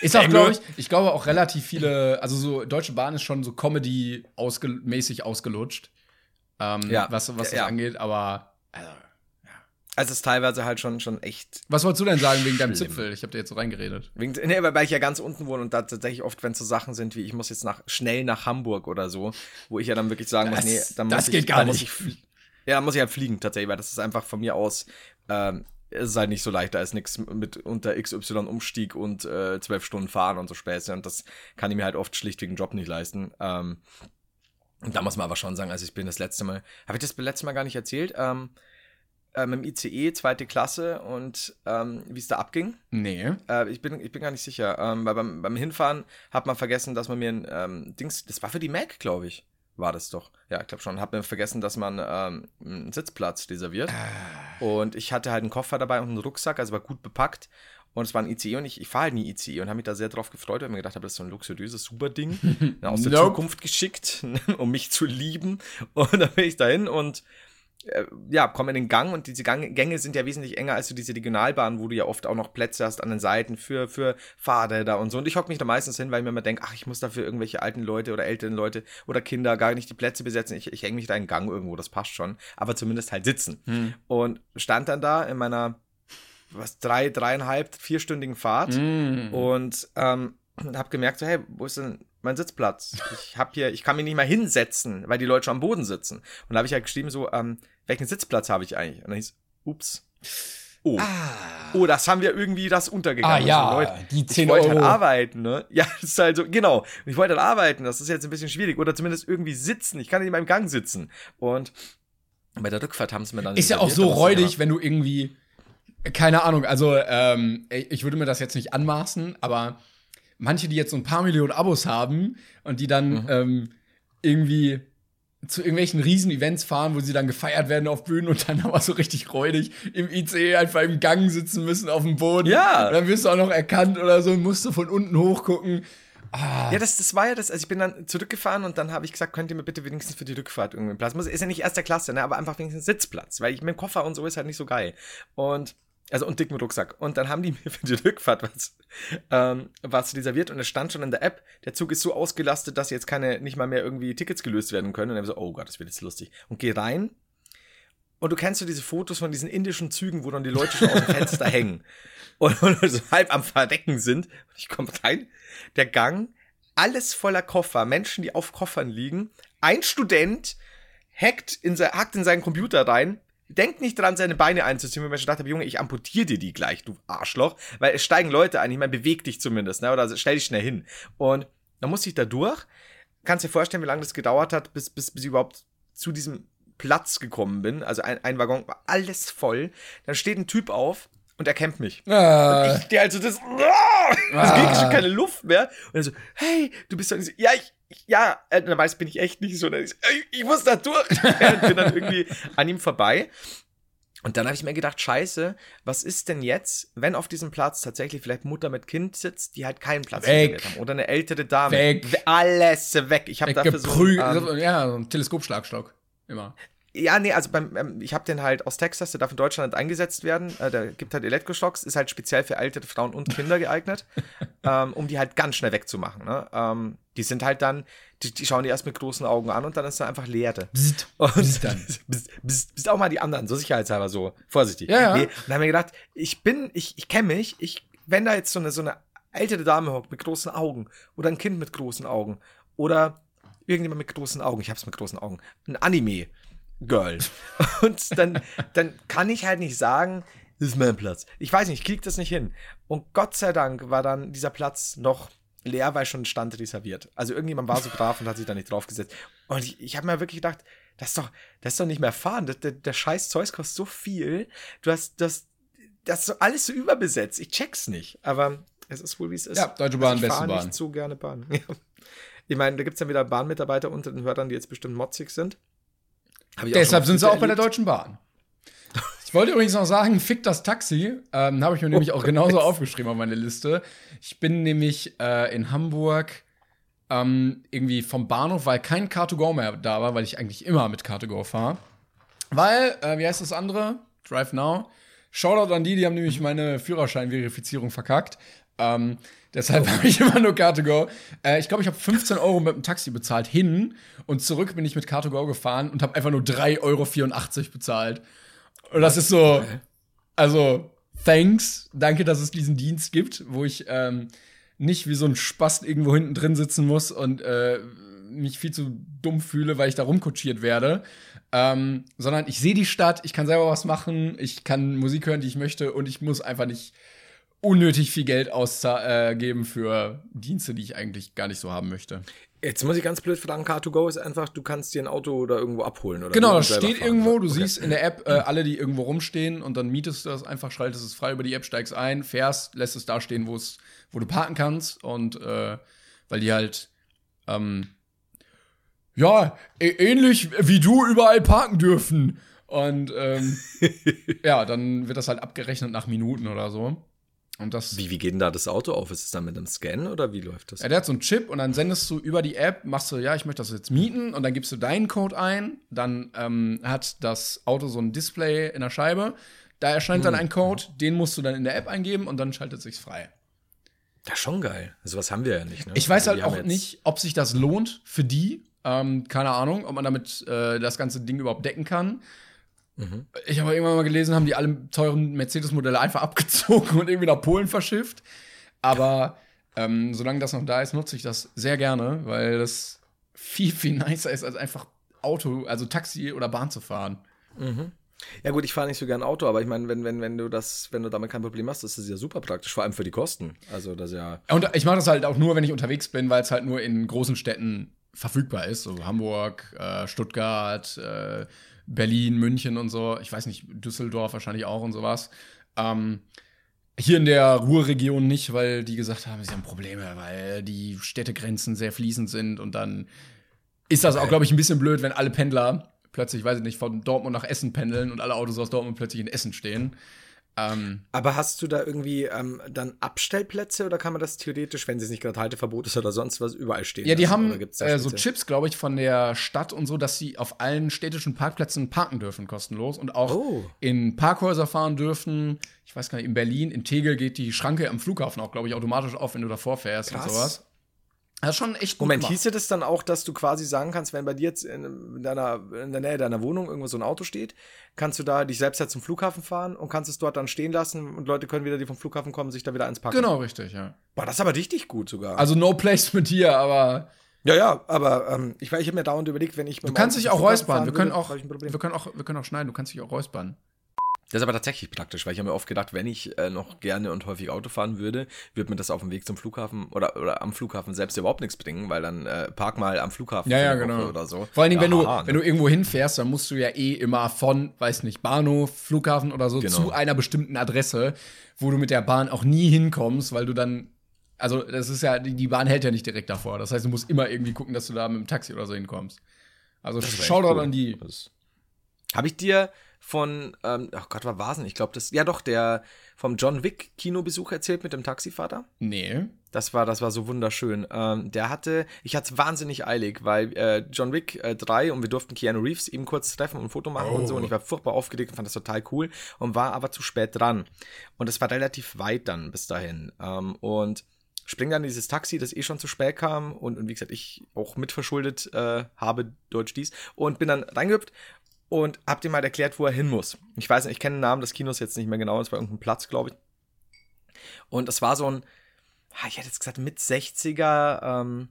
ist auch, *laughs* glaube ich, ich glaube auch relativ viele, also so Deutsche Bahn ist schon so Comedy-mäßig ausgelutscht, ähm, ja, was, was das ja. angeht, aber also, also es ist teilweise halt schon, schon echt. Was wolltest du denn sagen wegen deinem Zipfel? Ich habe dir jetzt so reingeredet. Wegen, nee, weil ich ja ganz unten wohne und da tatsächlich oft, wenn so Sachen sind wie ich muss jetzt nach, schnell nach Hamburg oder so, wo ich ja dann wirklich sagen das, muss, nee, dann muss das geht ich, gar nicht. Ich, ja, dann muss ich halt fliegen tatsächlich, weil das ist einfach von mir aus, ähm, es ist halt nicht so leicht, da ist nichts mit unter XY Umstieg und äh, zwölf Stunden fahren und so Späße und das kann ich mir halt oft schlicht wegen Job nicht leisten. Ähm, und da muss man aber schon sagen, also ich bin das letzte Mal, habe ich das letzte Mal gar nicht erzählt, ähm, ähm, im ICE, zweite Klasse und ähm, wie es da abging. Nee. Äh, ich, bin, ich bin gar nicht sicher. Ähm, weil beim, beim Hinfahren hat man vergessen, dass man mir ein ähm, Dings, das war für die Mac, glaube ich. War das doch. Ja, ich glaube schon. Hat mir vergessen, dass man ähm, einen Sitzplatz reserviert. Ah. Und ich hatte halt einen Koffer dabei und einen Rucksack, also war gut bepackt. Und es war ein ICE und ich, ich fahre halt nie ICE und habe mich da sehr drauf gefreut, weil ich mir gedacht habe, das ist so ein luxuriöses, super Ding. *laughs* aus der nope. Zukunft geschickt, *laughs* um mich zu lieben. Und dann bin ich dahin und ja, kommen in den Gang und diese Gang Gänge sind ja wesentlich enger als so diese Regionalbahnen, wo du ja oft auch noch Plätze hast an den Seiten für, für Fahrräder und so. Und ich hocke mich da meistens hin, weil ich mir immer denke, ach, ich muss dafür irgendwelche alten Leute oder älteren Leute oder Kinder gar nicht die Plätze besetzen. Ich, ich hänge mich da in den Gang irgendwo, das passt schon. Aber zumindest halt sitzen. Hm. Und stand dann da in meiner, was, drei, dreieinhalb, vierstündigen Fahrt hm. und ähm, habe gemerkt, so, hey, wo ist denn mein Sitzplatz? Ich hab hier, ich kann mich nicht mal hinsetzen, weil die Leute schon am Boden sitzen. Und da habe ich halt geschrieben so, ähm, welchen Sitzplatz habe ich eigentlich? Und dann hieß, ups. Oh. Ah. Oh, das haben wir irgendwie das untergegangen. Ah, ja, Leute, die 10 ich wollte halt arbeiten, ne? *laughs* Ja, das ist halt so, genau. Ich wollte halt arbeiten, das ist jetzt ein bisschen schwierig. Oder zumindest irgendwie sitzen. Ich kann nicht in meinem Gang sitzen. Und bei der Rückfahrt haben sie mir dann. Ist ja auch so räudig, ja. wenn du irgendwie. Keine Ahnung, also ähm, ich würde mir das jetzt nicht anmaßen, aber manche, die jetzt so ein paar Millionen Abos haben und die dann mhm. ähm, irgendwie zu irgendwelchen Riesen-Events fahren, wo sie dann gefeiert werden auf Bühnen und dann *laughs* aber so richtig räudig im ICE einfach im Gang sitzen müssen auf dem Boden. Ja. Und dann wirst du auch noch erkannt oder so und musst du von unten hochgucken. Ah. Ja, das, das war ja das. Also ich bin dann zurückgefahren und dann habe ich gesagt, könnt ihr mir bitte wenigstens für die Rückfahrt irgendwie einen Platz. Ist ja nicht erster Klasse, ne? aber einfach wenigstens Sitzplatz, weil ich mit dem Koffer und so ist halt nicht so geil. Und also und dicken Rucksack. Und dann haben die *laughs* mir für die Rückfahrt was, ähm, was reserviert und es stand schon in der App, der Zug ist so ausgelastet, dass jetzt keine, nicht mal mehr irgendwie Tickets gelöst werden können. Und dann so, oh Gott, das wird jetzt lustig. Und geh rein. Und du kennst so diese Fotos von diesen indischen Zügen, wo dann die Leute schon aus dem Fenster *laughs* hängen und, und, so halb am Verdecken sind. Und ich komme rein, der Gang, alles voller Koffer, Menschen, die auf Koffern liegen. Ein Student hackt in, hackt in seinen Computer rein, denkt nicht dran, seine Beine einzuziehen, weil ich schon dachte, Junge, ich amputiere dir die gleich, du Arschloch, weil es steigen Leute ein, ich meine, beweg dich zumindest, ne, oder stell dich schnell hin. Und dann muss ich da durch, kannst dir vorstellen, wie lange das gedauert hat, bis, bis, bis ich überhaupt zu diesem Platz gekommen bin, also ein, ein Waggon war alles voll, dann steht ein Typ auf, und er kämpft mich. Äh, Ich stehe also das. *laughs* Es ging schon keine Luft mehr. Und er so, hey, du bist doch nicht so. Ja, ich, ja, weiß bin ich echt nicht so. Ich, ich, ich muss da durch. *laughs* und bin dann irgendwie an ihm vorbei. Und dann habe ich mir gedacht, scheiße, was ist denn jetzt, wenn auf diesem Platz tatsächlich vielleicht Mutter mit Kind sitzt, die halt keinen Platz Weg. haben. Oder eine ältere Dame. Weg. We- Alles weg. Ich habe dafür so. ähm, ja, so ein Teleskopschlagstock. Immer. Ja, nee, also beim, ähm, ich habe den halt aus Texas, der darf in Deutschland eingesetzt werden. Äh, der gibt halt Elektroschocks, ist halt speziell für ältere Frauen und Kinder geeignet, *laughs* ähm, um die halt ganz schnell wegzumachen. Ne? Ähm, die sind halt dann, die, die schauen die erst mit großen Augen an und dann ist da einfach Leere. *laughs* Dann. *laughs* bist, bist, bist auch mal die anderen, so sicherheitshalber so vorsichtig. Ja, ja. Nee, und dann haben wir gedacht, ich bin, ich, ich kenne mich, ich, wenn da jetzt so eine, so eine ältere Dame hockt mit großen Augen oder ein Kind mit großen Augen oder irgendjemand mit großen Augen, ich hab's mit großen Augen, ein Anime. Girl. *laughs* Und dann, dann kann ich halt nicht sagen, das ist mein Platz. Ich weiß nicht, ich krieg das nicht hin. Und Gott sei Dank war dann dieser Platz noch leer, weil schon stand reserviert. Also irgendjemand war so brav und hat sich da nicht draufgesetzt. Und ich, ich habe mir wirklich gedacht, das ist doch, das ist doch nicht mehr fahren. Das, der, der scheiß Zeus kostet so viel. Du hast das, das ist so alles so überbesetzt. Ich check's nicht. Aber es ist wohl, wie es ist. Ja, Deutsche Bahn, ich beste Bahn. nicht so gerne Bahn. *laughs* Ja. Ich meine, da gibt's dann wieder Bahnmitarbeiter unter den Hörern, die jetzt bestimmt motzig sind. Deshalb sind sie auch bei der Deutschen Bahn. Ich wollte übrigens noch sagen, fick das Taxi. Ähm, habe ich mir nämlich auch genauso aufgeschrieben auf meine Liste. Ich bin nämlich äh, in Hamburg ähm, irgendwie vom Bahnhof, weil kein Car2Go mehr da war, weil ich eigentlich immer mit Car2Go fahre. Weil, äh, wie heißt das andere? Drive Now. Shoutout an die, die haben nämlich meine Führerscheinverifizierung verkackt. Ähm, deshalb *laughs* habe ich immer nur Car2Go. Äh, ich glaube, ich habe 15 Euro mit dem Taxi bezahlt hin und zurück bin ich mit Car2Go gefahren und habe einfach nur 3,84 Euro bezahlt. Und das ist so, also, thanks, danke, dass es diesen Dienst gibt, wo ich ähm, nicht wie so ein Spast irgendwo hinten drin sitzen muss und äh, mich viel zu dumm fühle, weil ich da rumkutschiert werde. Ähm, sondern ich sehe die Stadt, ich kann selber was machen, ich kann Musik hören, die ich möchte und ich muss einfach nicht unnötig viel Geld ausgeben für Dienste, die ich eigentlich gar nicht so haben möchte. Jetzt muss ich ganz blöd fragen, Car2Go ist einfach, du kannst dir ein Auto oder irgendwo abholen, oder? Genau, das steht fahren. irgendwo, du Okay. siehst in der App äh, alle, die irgendwo rumstehen und dann mietest du das einfach, schaltest es frei über die App, steigst ein, fährst, lässt es da stehen, wo es, wo du parken kannst und äh, weil die halt ähm, ja, ähnlich wie du überall parken dürfen. Und ähm, *laughs* ja, dann wird das halt abgerechnet nach Minuten oder so. Und das. Wie, wie geht denn da das Auto auf? Ist es dann mit einem Scan oder wie läuft das? Ja, der hat so einen Chip und dann sendest du über die App, machst du, ja, ich möchte das jetzt mieten und dann gibst du deinen Code ein. Dann ähm, hat das Auto so ein Display in der Scheibe. Da erscheint dann ein Code, den musst du dann in der App eingeben und dann schaltet sich's frei. Ja, schon geil. Also was haben wir ja nicht, ne? Ich weiß Also halt auch nicht, ob sich das lohnt für die. Ähm, keine Ahnung, ob man damit äh, das ganze Ding überhaupt decken kann. Mhm. Ich habe irgendwann mal gelesen, haben die alle teuren Mercedes-Modelle einfach abgezogen und irgendwie nach Polen verschifft. Aber ähm, solange das noch da ist, nutze ich das sehr gerne, weil das viel, viel nicer ist, als einfach Auto, also Taxi oder Bahn zu fahren. Ja gut, ich fahre nicht so gern Auto, aber ich meine, wenn, wenn, wenn du das, wenn du damit kein Problem hast, ist das ja super praktisch, vor allem für die Kosten. Also das ja. Und ich mache das halt auch nur, wenn ich unterwegs bin, weil es halt nur in großen Städten verfügbar ist. So Hamburg, äh, Stuttgart, äh, Berlin, München und so. Ich weiß nicht, Düsseldorf wahrscheinlich auch und sowas. Ähm, hier in der Ruhrregion nicht, weil die gesagt haben, sie haben Probleme, weil die Städtegrenzen sehr fließend sind und dann ist das auch, glaube ich, ein bisschen blöd, wenn alle Pendler plötzlich, weiß ich nicht, von Dortmund nach Essen pendeln und alle Autos aus Dortmund plötzlich in Essen stehen. Ähm, Aber hast du da irgendwie ähm, dann Abstellplätze oder kann man das theoretisch, wenn es nicht gerade Halteverbot ist oder sonst was, überall stehen? Ja, die lassen? haben äh, so Chips, glaube ich, von der Stadt und so, dass sie auf allen städtischen Parkplätzen parken dürfen, kostenlos. Und auch Oh. in Parkhäuser fahren dürfen. Ich weiß gar nicht, in Berlin, in Tegel geht die Schranke am Flughafen auch, glaube ich, automatisch auf, wenn du davor fährst und Krass. sowas. Das ist schon echt gut Moment, gemacht. hieße das dann auch, dass du quasi sagen kannst, wenn bei dir jetzt in, deiner, in der Nähe deiner Wohnung irgendwo so ein Auto steht, kannst du da dich selbst halt zum Flughafen fahren und kannst es dort dann stehen lassen und Leute können wieder, die vom Flughafen kommen, sich da wieder eins packen. Genau, richtig, ja. Boah, das ist aber richtig gut sogar. Also no placement hier, aber ja, ja, aber ähm, ich, ich habe mir dauernd überlegt, wenn ich mit du kannst dich auch räuspern. Wir können auch, können auch, wir können auch schneiden. Du kannst dich auch räuspern. Das ist aber tatsächlich praktisch, weil ich habe mir oft gedacht, wenn ich äh, noch gerne und häufig Auto fahren würde, würde mir das auf dem Weg zum Flughafen oder, oder am Flughafen selbst überhaupt nichts bringen, weil dann äh, park mal am Flughafen Ja, ja, genau. Oder so. Vor allen Dingen, wenn, du, Aha, ne? wenn du irgendwo hinfährst, dann musst du ja eh immer von, weiß nicht, Bahnhof, Flughafen oder so Genau. zu einer bestimmten Adresse, wo du mit der Bahn auch nie hinkommst, weil du dann. Also, das ist ja, die Bahn hält ja nicht direkt davor. Das heißt, du musst immer irgendwie gucken, dass du da mit dem Taxi oder so hinkommst. Also, Shoutout cool. an die. Habe ich dir von, ähm, ach Gott, war Vasen, ich glaube, das, ja doch, der vom John Wick Kinobesuch erzählt mit dem Taxifahrer? Nee. Das war, das war so wunderschön. Ähm, der hatte, ich hatte es wahnsinnig eilig, weil äh, John Wick äh, 3 und wir durften Keanu Reeves eben kurz treffen und ein Foto machen und so. Und ich war furchtbar aufgeregt und fand das total cool und war aber zu spät dran. Und es war relativ weit dann bis dahin. Ähm, und spring dann in dieses Taxi, das eh schon zu spät kam und, und wie gesagt, ich auch mitverschuldet äh, habe Deutsch dies und bin dann reingehüpft und hab dem mal erklärt, wo er hin muss. Ich weiß nicht, ich kenne den Namen des Kinos jetzt nicht mehr genau, es war irgendein Platz, glaube ich. Und es war so ein, ah, ich hätte jetzt gesagt, mit 60er, ähm,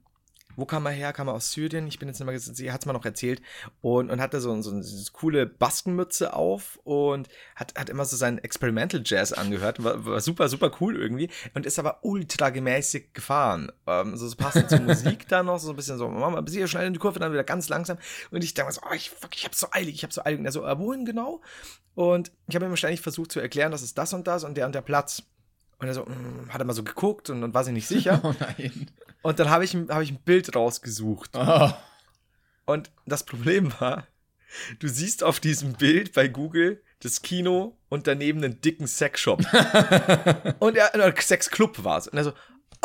wo kam er her? Kam er aus Syrien? Ich bin jetzt nicht mehr, sie hat es mal noch erzählt. Und, und hatte so, so eine so coole Baskenmütze auf und hat, hat immer so seinen Experimental Jazz angehört. War, war super, super cool irgendwie. Und ist aber ultra gemäßigt gefahren. Ähm, so, so passend zur *laughs* Musik da noch, so ein bisschen so, wir ein bisschen schnell in die Kurve, dann wieder ganz langsam. Und ich dachte mir so, oh, ich, fuck, ich hab so eilig, ich hab so eilig. Und er so, äh, wohin genau? Und ich habe ihm wahrscheinlich versucht zu erklären, das ist das und das und der und der Platz. Und er so, mm, hat er mal so geguckt und, und war sich nicht sicher. *laughs* Oh nein. Und dann habe ich, ein- hab ich ein Bild rausgesucht. Oh. Und das Problem war, du siehst auf diesem Bild bei Google das Kino und daneben einen dicken Sexshop. *laughs* und er, äh, Sexclub war es. Und er so,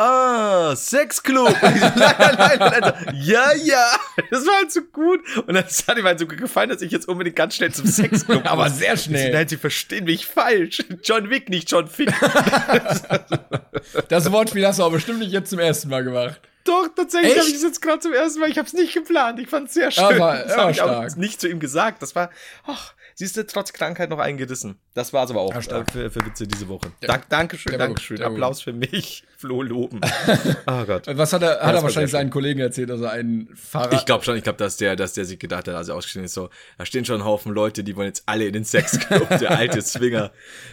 ah, Sexclub. So, *laughs* nein, nein, nein. So, ja, ja. Das war halt so gut. Und das hat ihm halt so gefallen, dass ich jetzt unbedingt ganz schnell zum Sexclub *laughs* Aber muss. sehr schnell. Nein, sie verstehen mich falsch. John Wick, nicht John Fick. Das Wortspiel hast du aber bestimmt nicht jetzt zum ersten Mal gemacht. Doch, tatsächlich habe ich es jetzt gerade zum ersten Mal. Ich habe es nicht geplant. Ich fand es sehr schön. Aber- das habe ich auch stark. nicht zu ihm gesagt. Das war, ach, siehst du, trotz Krankheit noch eingerissen. Das war es aber auch Ja, äh, für, für Witze diese Woche. Dank, Dankeschön, Dankeschön. Applaus für mich. *laughs* Flo loben. *laughs* oh Gott. Was hat er, hat das er wahrscheinlich sehr seinen Kollegen erzählt, er einen Fahrer. Ich glaube schon, ich glaube, dass der, dass der sich gedacht hat, als er ausgestiegen ist, so, da stehen schon ein Haufen Leute, die wollen jetzt alle in den Sexclub, *laughs* der alte Zwinger.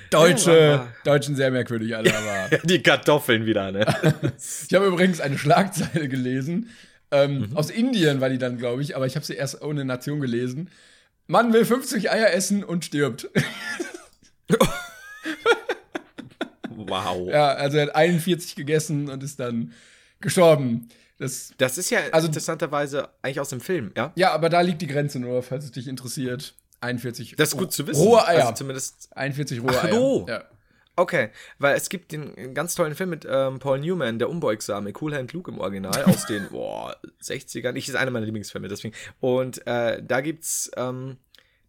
Deutsche, Ja. Deutschen sehr merkwürdig, alle, aber. Die Kartoffeln wieder, ne? Ich habe übrigens eine Schlagzeile gelesen. Ähm, Mhm. Aus Indien war die dann, glaube ich, aber ich habe sie erst ohne Nation gelesen. Mann will 50 Eier essen und stirbt. Wow. ja, also er hat 41 gegessen und ist dann gestorben. Das, Das ist ja Also- interessanterweise eigentlich aus dem Film, ja? ja, aber da liegt die Grenze nur, falls es dich interessiert. 41 Das ist gut zu wissen. rohe Eier. Also zumindest 41 rohe Ach, Eier. so. Ja. Okay, weil es gibt den ganz tollen Film mit ähm, Paul Newman, der Unbeugsame, Cool Hand Luke im Original aus den *laughs* boah, 60ern. Ich ist einer meiner Lieblingsfilme, deswegen. Und äh, da gibt's, ähm,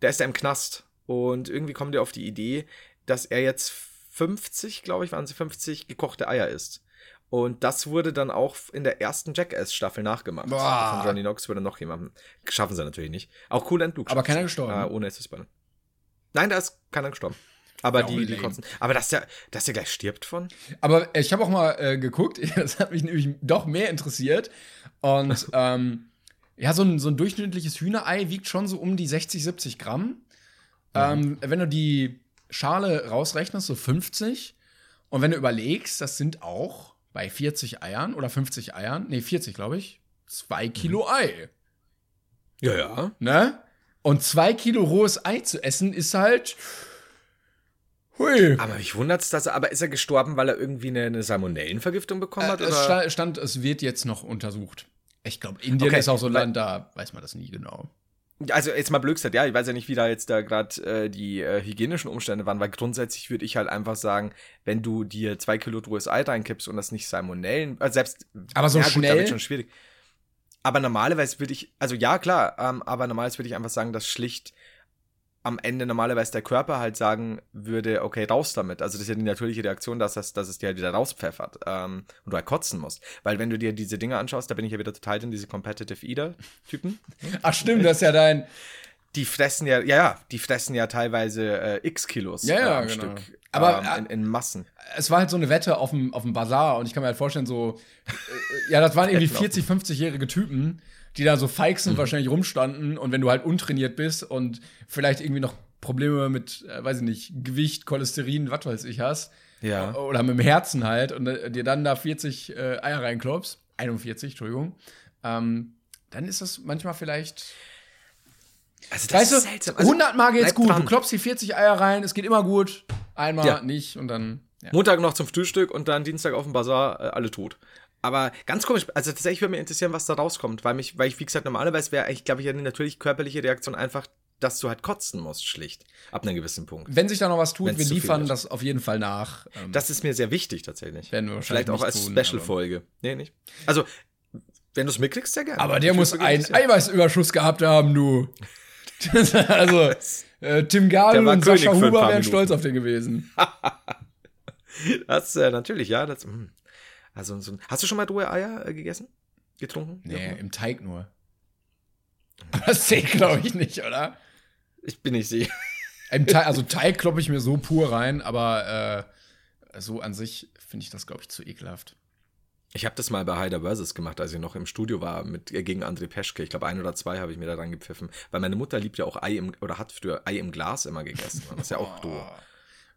da ist er im Knast und irgendwie kommt er auf die Idee, dass er jetzt 50, glaube ich, waren sie 50 gekochte Eier isst. Und das wurde dann auch in der ersten Jackass-Staffel nachgemacht. Boah. Von Johnny Knox wurde noch jemanden. Schaffen sie natürlich nicht. Auch Cool Hand Luke. Aber keiner gestorben. Äh, ohne es zu spoilern. Nein, da ist keiner gestorben. Aber Ja, die, die kotzen. Aber dass der, dass der gleich stirbt von? Aber ich habe auch mal äh, geguckt, *laughs* das hat mich nämlich doch mehr interessiert. Und *laughs* ähm, ja, so ein, so ein durchschnittliches Hühnerei wiegt schon so um die 60, 70 Gramm. Ähm, wenn du die Schale rausrechnest, so 50. Und wenn du überlegst, das sind auch bei 40 Eiern oder 50 Eiern, nee, 40, glaube ich, zwei Kilo Ei. Ja, ja. Ne? Und zwei Kilo rohes Ei zu essen ist halt. Hui. Aber mich wundert's, dass er, aber ist er gestorben, weil er irgendwie eine, eine Salmonellenvergiftung bekommen hat? Äh, es oder? sta- stand, es wird jetzt noch untersucht. Ich glaube, Indien Okay, ist auch so ein Land, da weiß man das nie genau. Also jetzt mal blöd gesagt, ja, ich weiß ja nicht, wie da jetzt da gerade äh, die äh, hygienischen Umstände waren, weil grundsätzlich würde ich halt einfach sagen, wenn du dir zwei Kilo rohes Ei reinkippst und das nicht Salmonellen, also selbst Aber so ja, gut, schnell? wird schon schwierig. Aber normalerweise würde ich, also ja, klar, ähm, aber normalerweise würde ich einfach sagen, dass schlicht am Ende normalerweise der Körper halt sagen würde, okay, raus damit. Also das ist ja die natürliche Reaktion, dass, das, dass es dir halt wieder rauspfeffert ähm, und du halt kotzen musst. Weil wenn du dir diese Dinge anschaust, da bin ich ja wieder total in diese Competitive Eater-Typen. *laughs* Ach, stimmt, das ist ja dein. Die fressen ja, ja, ja, die fressen ja teilweise äh, x Kilos Ja, ja, äh, genau. Stück. Aber, ähm, in, in Massen. Es war halt so eine Wette auf dem, auf dem Bazar und ich kann mir halt vorstellen, so. Äh, ja, das waren irgendwie 40, 50-jährige Typen. Die da so feixend mhm. wahrscheinlich rumstanden. Und wenn du halt untrainiert bist und vielleicht irgendwie noch Probleme mit, äh, weiß ich nicht, Gewicht, Cholesterin, was weiß ich hast, ja. oder mit dem Herzen halt, und äh, dir dann da 40 äh, Eier reinklopfst, 41, Entschuldigung, ähm, dann ist das manchmal vielleicht. Also das weißt ist du, seltsam. Also, 100 Mal geht's gut. Dran. Du klopfst die 40 Eier rein, es geht immer gut. Einmal ja. nicht und dann. Ja. Montag noch zum Frühstück und dann Dienstag auf dem Bazar, äh, alle tot. Aber ganz komisch, also tatsächlich würde mich interessieren, was da rauskommt, weil mich, weil ich, wie gesagt, normalerweise wäre ich, glaube ich, eine natürlich körperliche Reaktion einfach, dass du halt kotzen musst, schlicht. Ab einem gewissen Punkt. Wenn sich da noch was tut, Wenn's wir liefern das auf jeden Fall nach. Ähm, das ist mir sehr wichtig, tatsächlich. Werden wir Vielleicht auch als Special-Folge. Nee, nicht. Also, wenn du es mitkriegst, sehr gerne. Aber der muss einen Eiweißüberschuss gehabt haben, du. *laughs* also, äh, Tim Gabel und König Sascha Huber wären stolz auf den gewesen. *laughs* das äh, natürlich, ja. Das, hm. Also, so, hast du schon mal rohe Eier äh, gegessen? Getrunken? Nee, im Teig nur. Aber *laughs* das zählt, glaube ich, nicht, oder? Ich bin nicht sicher. Teig, also *laughs* Teig kloppe ich mir so pur rein, aber äh, so an sich finde ich das, glaube ich, zu ekelhaft. Ich habe das mal bei Hyder Versus gemacht, als ich noch im Studio war mit äh, gegen André Peschke. Ich glaube, ein oder zwei habe ich mir da dran gepfiffen. Weil meine Mutter liebt ja auch Ei im, oder hat früher Ei im Glas immer gegessen. Das ist ja auch doof.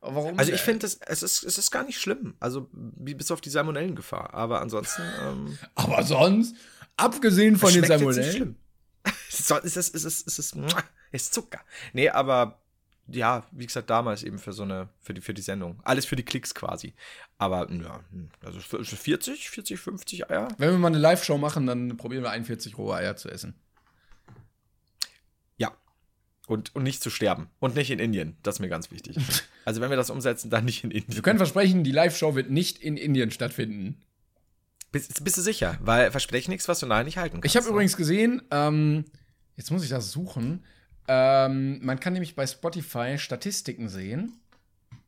Warum? Also ich finde, es ist, es ist gar nicht schlimm. Also bis auf die Salmonellengefahr. Aber ansonsten. *laughs* Ähm, Aber sonst, abgesehen von den Salmonellen. *laughs* es ist, es ist, es ist, es ist, ist Zucker. Nee, aber ja, wie gesagt, damals eben für so eine, für die, für die Sendung. Alles für die Klicks quasi. Aber ja, also 40, 40, 50 Eier. Wenn wir mal eine Live-Show machen, dann probieren wir 41 rohe Eier zu essen. Und, und nicht zu sterben. Und nicht in Indien. Das ist mir ganz wichtig. *laughs* also wenn wir das umsetzen, dann nicht in Indien. Wir können versprechen, die Live-Show wird nicht in Indien stattfinden. Bist, bist du sicher? Weil verspreche nichts, was du nachher nicht halten kannst. Ich habe ne? übrigens gesehen, ähm, jetzt muss ich das suchen. Ähm, man kann nämlich bei Spotify Statistiken sehen,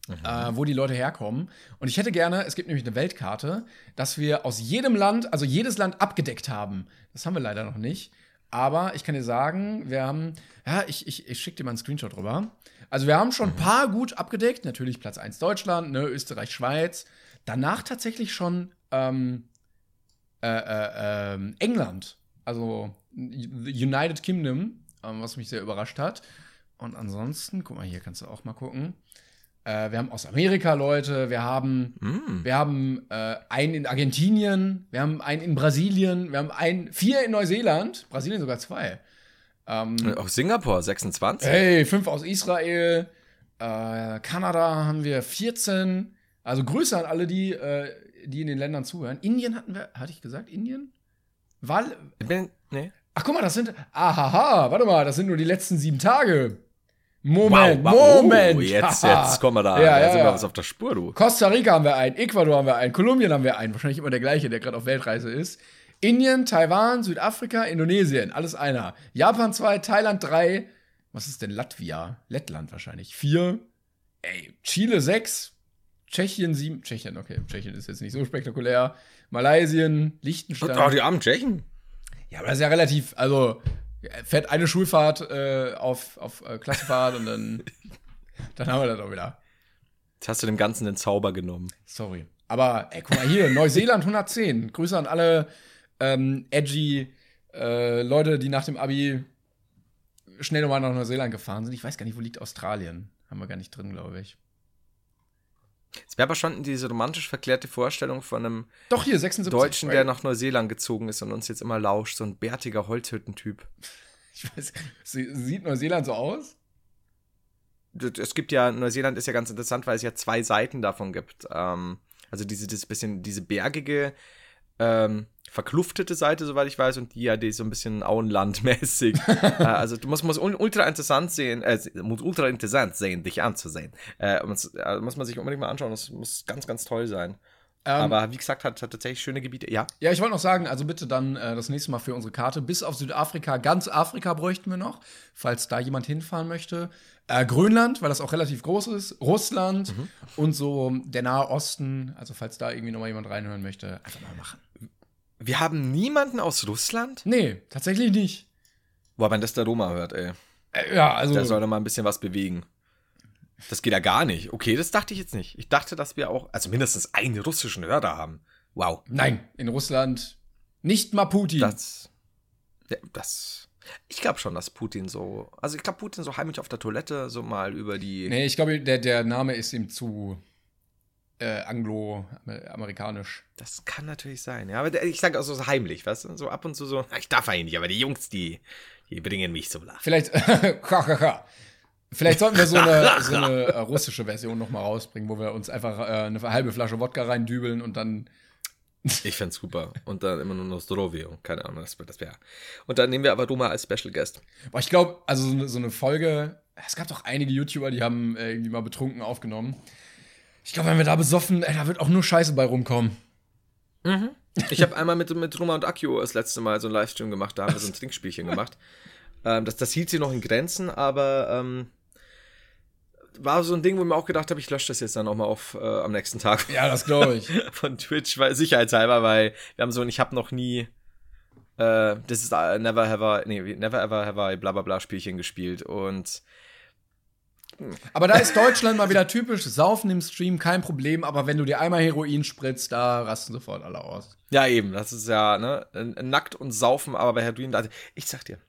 mhm. äh, wo die Leute herkommen. Und ich hätte gerne, es gibt nämlich eine Weltkarte, dass wir aus jedem Land, also jedes Land abgedeckt haben. Das haben wir leider noch nicht. Aber ich kann dir sagen, wir haben, ja, ich, ich, ich schicke dir mal einen Screenshot drüber. Also wir haben schon ein mhm. paar gut abgedeckt. Natürlich Platz 1 Deutschland, ne, Österreich, Schweiz. Danach tatsächlich schon ähm, äh, äh, äh, England. Also United Kingdom ähm, was mich sehr überrascht hat. Und ansonsten, guck mal, hier kannst du auch mal gucken. Äh, wir haben aus Amerika Leute, wir haben, mm. wir haben äh, einen in Argentinien, wir haben einen in Brasilien, wir haben einen, vier in Neuseeland, Brasilien sogar zwei. Ähm, auch Singapur 26. Hey, fünf aus Israel. Äh, Kanada haben wir 14. Also Grüße an alle, die, äh, die in den Ländern zuhören. Indien hatten wir, hatte ich gesagt, Indien? Wal bin, nee. Ach, guck mal, das sind. Ahaha, warte mal, das sind nur die letzten sieben Tage. Moment, wow, wow, Moment. Oh, jetzt, jetzt kommen wir da. Ja, ja, sind wir was auf der Spur, du. Costa Rica haben wir einen, Ecuador haben wir einen, Kolumbien haben wir einen. Wahrscheinlich immer der gleiche, der gerade auf Weltreise ist. Indien, Taiwan, Südafrika, Indonesien, alles einer. Japan zwei, Thailand drei. Was ist denn Latvia? Lettland wahrscheinlich. Vier. Ey, Chile sechs. Tschechien sieben. Tschechien, okay. Tschechien ist jetzt nicht so spektakulär. Malaysien, Liechtenstein. Oh, die armen Tschechen. Ja, aber das ist ja relativ, also fährt eine Schulfahrt äh, auf, auf äh, Klassenfahrt und dann, *laughs* dann haben wir das auch wieder. Jetzt hast du dem Ganzen den Zauber genommen. Sorry. Aber, ey, guck mal hier, Neuseeland 110. Grüße an alle ähm, edgy äh, Leute, die nach dem Abi schnell nochmal nach Neuseeland gefahren sind. Ich weiß gar nicht, wo liegt Australien. Haben wir gar nicht drin, glaube ich. Es wäre aber schon diese romantisch verklärte Vorstellung von einem Doch hier, 76, Deutschen, der nach Neuseeland gezogen ist und uns jetzt immer lauscht, so ein bärtiger Holzhüttentyp. *laughs* Ich weiß, sieht Neuseeland so aus? Es gibt ja, Neuseeland ist ja ganz interessant, weil es ja zwei Seiten davon gibt. Ähm, also diese, das bisschen, diese bergige, ähm, verkluftete Seite, soweit ich weiß, und die ja die so ein bisschen Auenland-mäßig. *laughs* äh, also du musst, musst ultra interessant sehen, äh, muss ultra interessant sehen, dich anzusehen. Äh, muss, äh, muss man sich unbedingt mal anschauen. Das muss ganz, ganz toll sein. Ähm, Aber wie gesagt, hat, hat tatsächlich schöne Gebiete. Ja. Ja, ich wollte noch sagen, also bitte dann äh, das nächste Mal für unsere Karte. Bis auf Südafrika, ganz Afrika bräuchten wir noch, falls da jemand hinfahren möchte. Äh, Grönland, weil das auch relativ groß ist. Russland mhm. und so der Nahe Osten. Also falls da irgendwie noch mal jemand reinhören möchte, einfach mal machen. Wir haben niemanden aus Russland? Nee, tatsächlich nicht. Boah, wenn das der Roma hört, ey. Äh, ja, also. Der soll doch mal ein bisschen was bewegen. Das geht ja gar nicht. Okay, das dachte ich jetzt nicht. Ich dachte, dass wir auch, also mindestens einen russischen Hörer haben. Wow. Nein, in Russland nicht mal Putin. Das, Ja, das. Ich glaube schon, dass Putin so. Also ich glaube, Putin so heimlich auf der Toilette so mal über die. Nee, ich glaube, der, der Name ist ihm zu äh, anglo-amerikanisch. Das kann natürlich sein, ja. Aber ich sage auch so heimlich, weißt du? So ab und zu so. Ich darf eigentlich nicht, aber die Jungs, die, die bringen mich zum Lachen. Vielleicht. *laughs* Vielleicht sollten wir so eine, *laughs* so eine äh, russische Version noch mal rausbringen, wo wir uns einfach äh, eine halbe Flasche Wodka reindübeln und dann *laughs* ich fände super. Und dann immer nur noch Zdrovio. Keine Ahnung, das, das wäre. Und dann nehmen wir aber Roma als Special Guest. Boah, ich glaube, also so eine, so eine, Folge, es gab doch einige YouTuber, die haben äh, irgendwie mal betrunken aufgenommen. Ich glaube, wenn wir da besoffen, ey, da wird auch nur Scheiße bei rumkommen. Mhm. Ich habe einmal mit, mit Roma und Akio das letzte Mal so einen Livestream gemacht, da haben wir so ein *laughs* Trinkspielchen gemacht. Ähm, das, das hielt sich noch in Grenzen, aber ähm, war so ein Ding, wo ich mir auch gedacht habe, ich lösche das jetzt dann auch mal auf äh, am nächsten Tag. Ja, das glaube ich. *laughs* Von Twitch, weil sicherheitshalber, weil wir haben so ein, ich habe noch nie äh, das ist uh, Never Have I, nee, Never Ever Have I bla bla bla Spielchen gespielt und aber da ist Deutschland mal wieder typisch. Saufen im Stream, kein Problem. Aber wenn du dir einmal Heroin spritzt, da rasten sofort alle aus. Ja, eben. Das ist ja, ne? Nackt und saufen, aber bei Heroin, da, ich sag dir,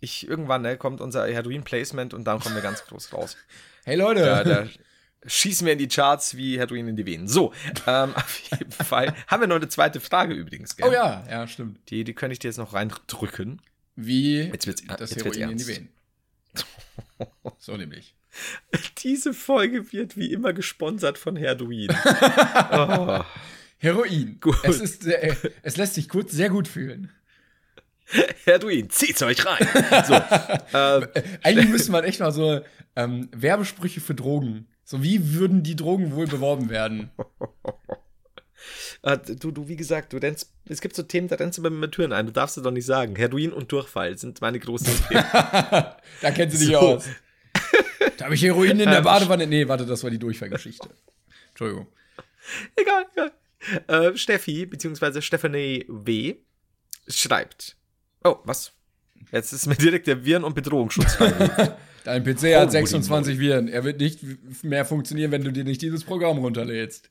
ich, irgendwann, ne, kommt unser Heroin-Placement und dann kommen wir ganz groß raus. *laughs* Hey Leute. Da, da schießen wir in die Charts wie Heroin in die Venen. So, ähm, *laughs* auf jeden Fall haben wir noch eine zweite Frage übrigens. Gell? Oh ja, ja, stimmt. Die, die könnte ich dir jetzt noch reindrücken. Wie jetzt wird's, das jetzt Heroin in die Venen. *laughs* so nämlich. *laughs* Diese Folge wird wie immer gesponsert von Heroin. *laughs* oh. Heroin. Gut. Es, ist, äh, es lässt sich kurz sehr gut fühlen. Heroin, zieht's euch rein. So, *laughs* ähm, Eigentlich müsste man echt mal so ähm, Werbesprüche für Drogen. So, wie würden die Drogen wohl beworben werden? Ah, du, du, wie gesagt, du rennst, es gibt so Themen, da rennst du bei Türen ein. Du darfst es doch nicht sagen. Heroin und Durchfall sind meine großen Themen. da kennst du dich so. aus. Da habe ich Heroin in der *laughs* Badewanne. Nee, warte, das war die Durchfallgeschichte. Entschuldigung. Egal, egal. Äh, Steffi, beziehungsweise Stephanie W. schreibt. Oh, was? Jetzt ist mir direkt der Viren- und Bedrohungsschutz *laughs* Dein PC hat 26 Viren. Er wird nicht mehr funktionieren, wenn du dir nicht dieses Programm runterlädst.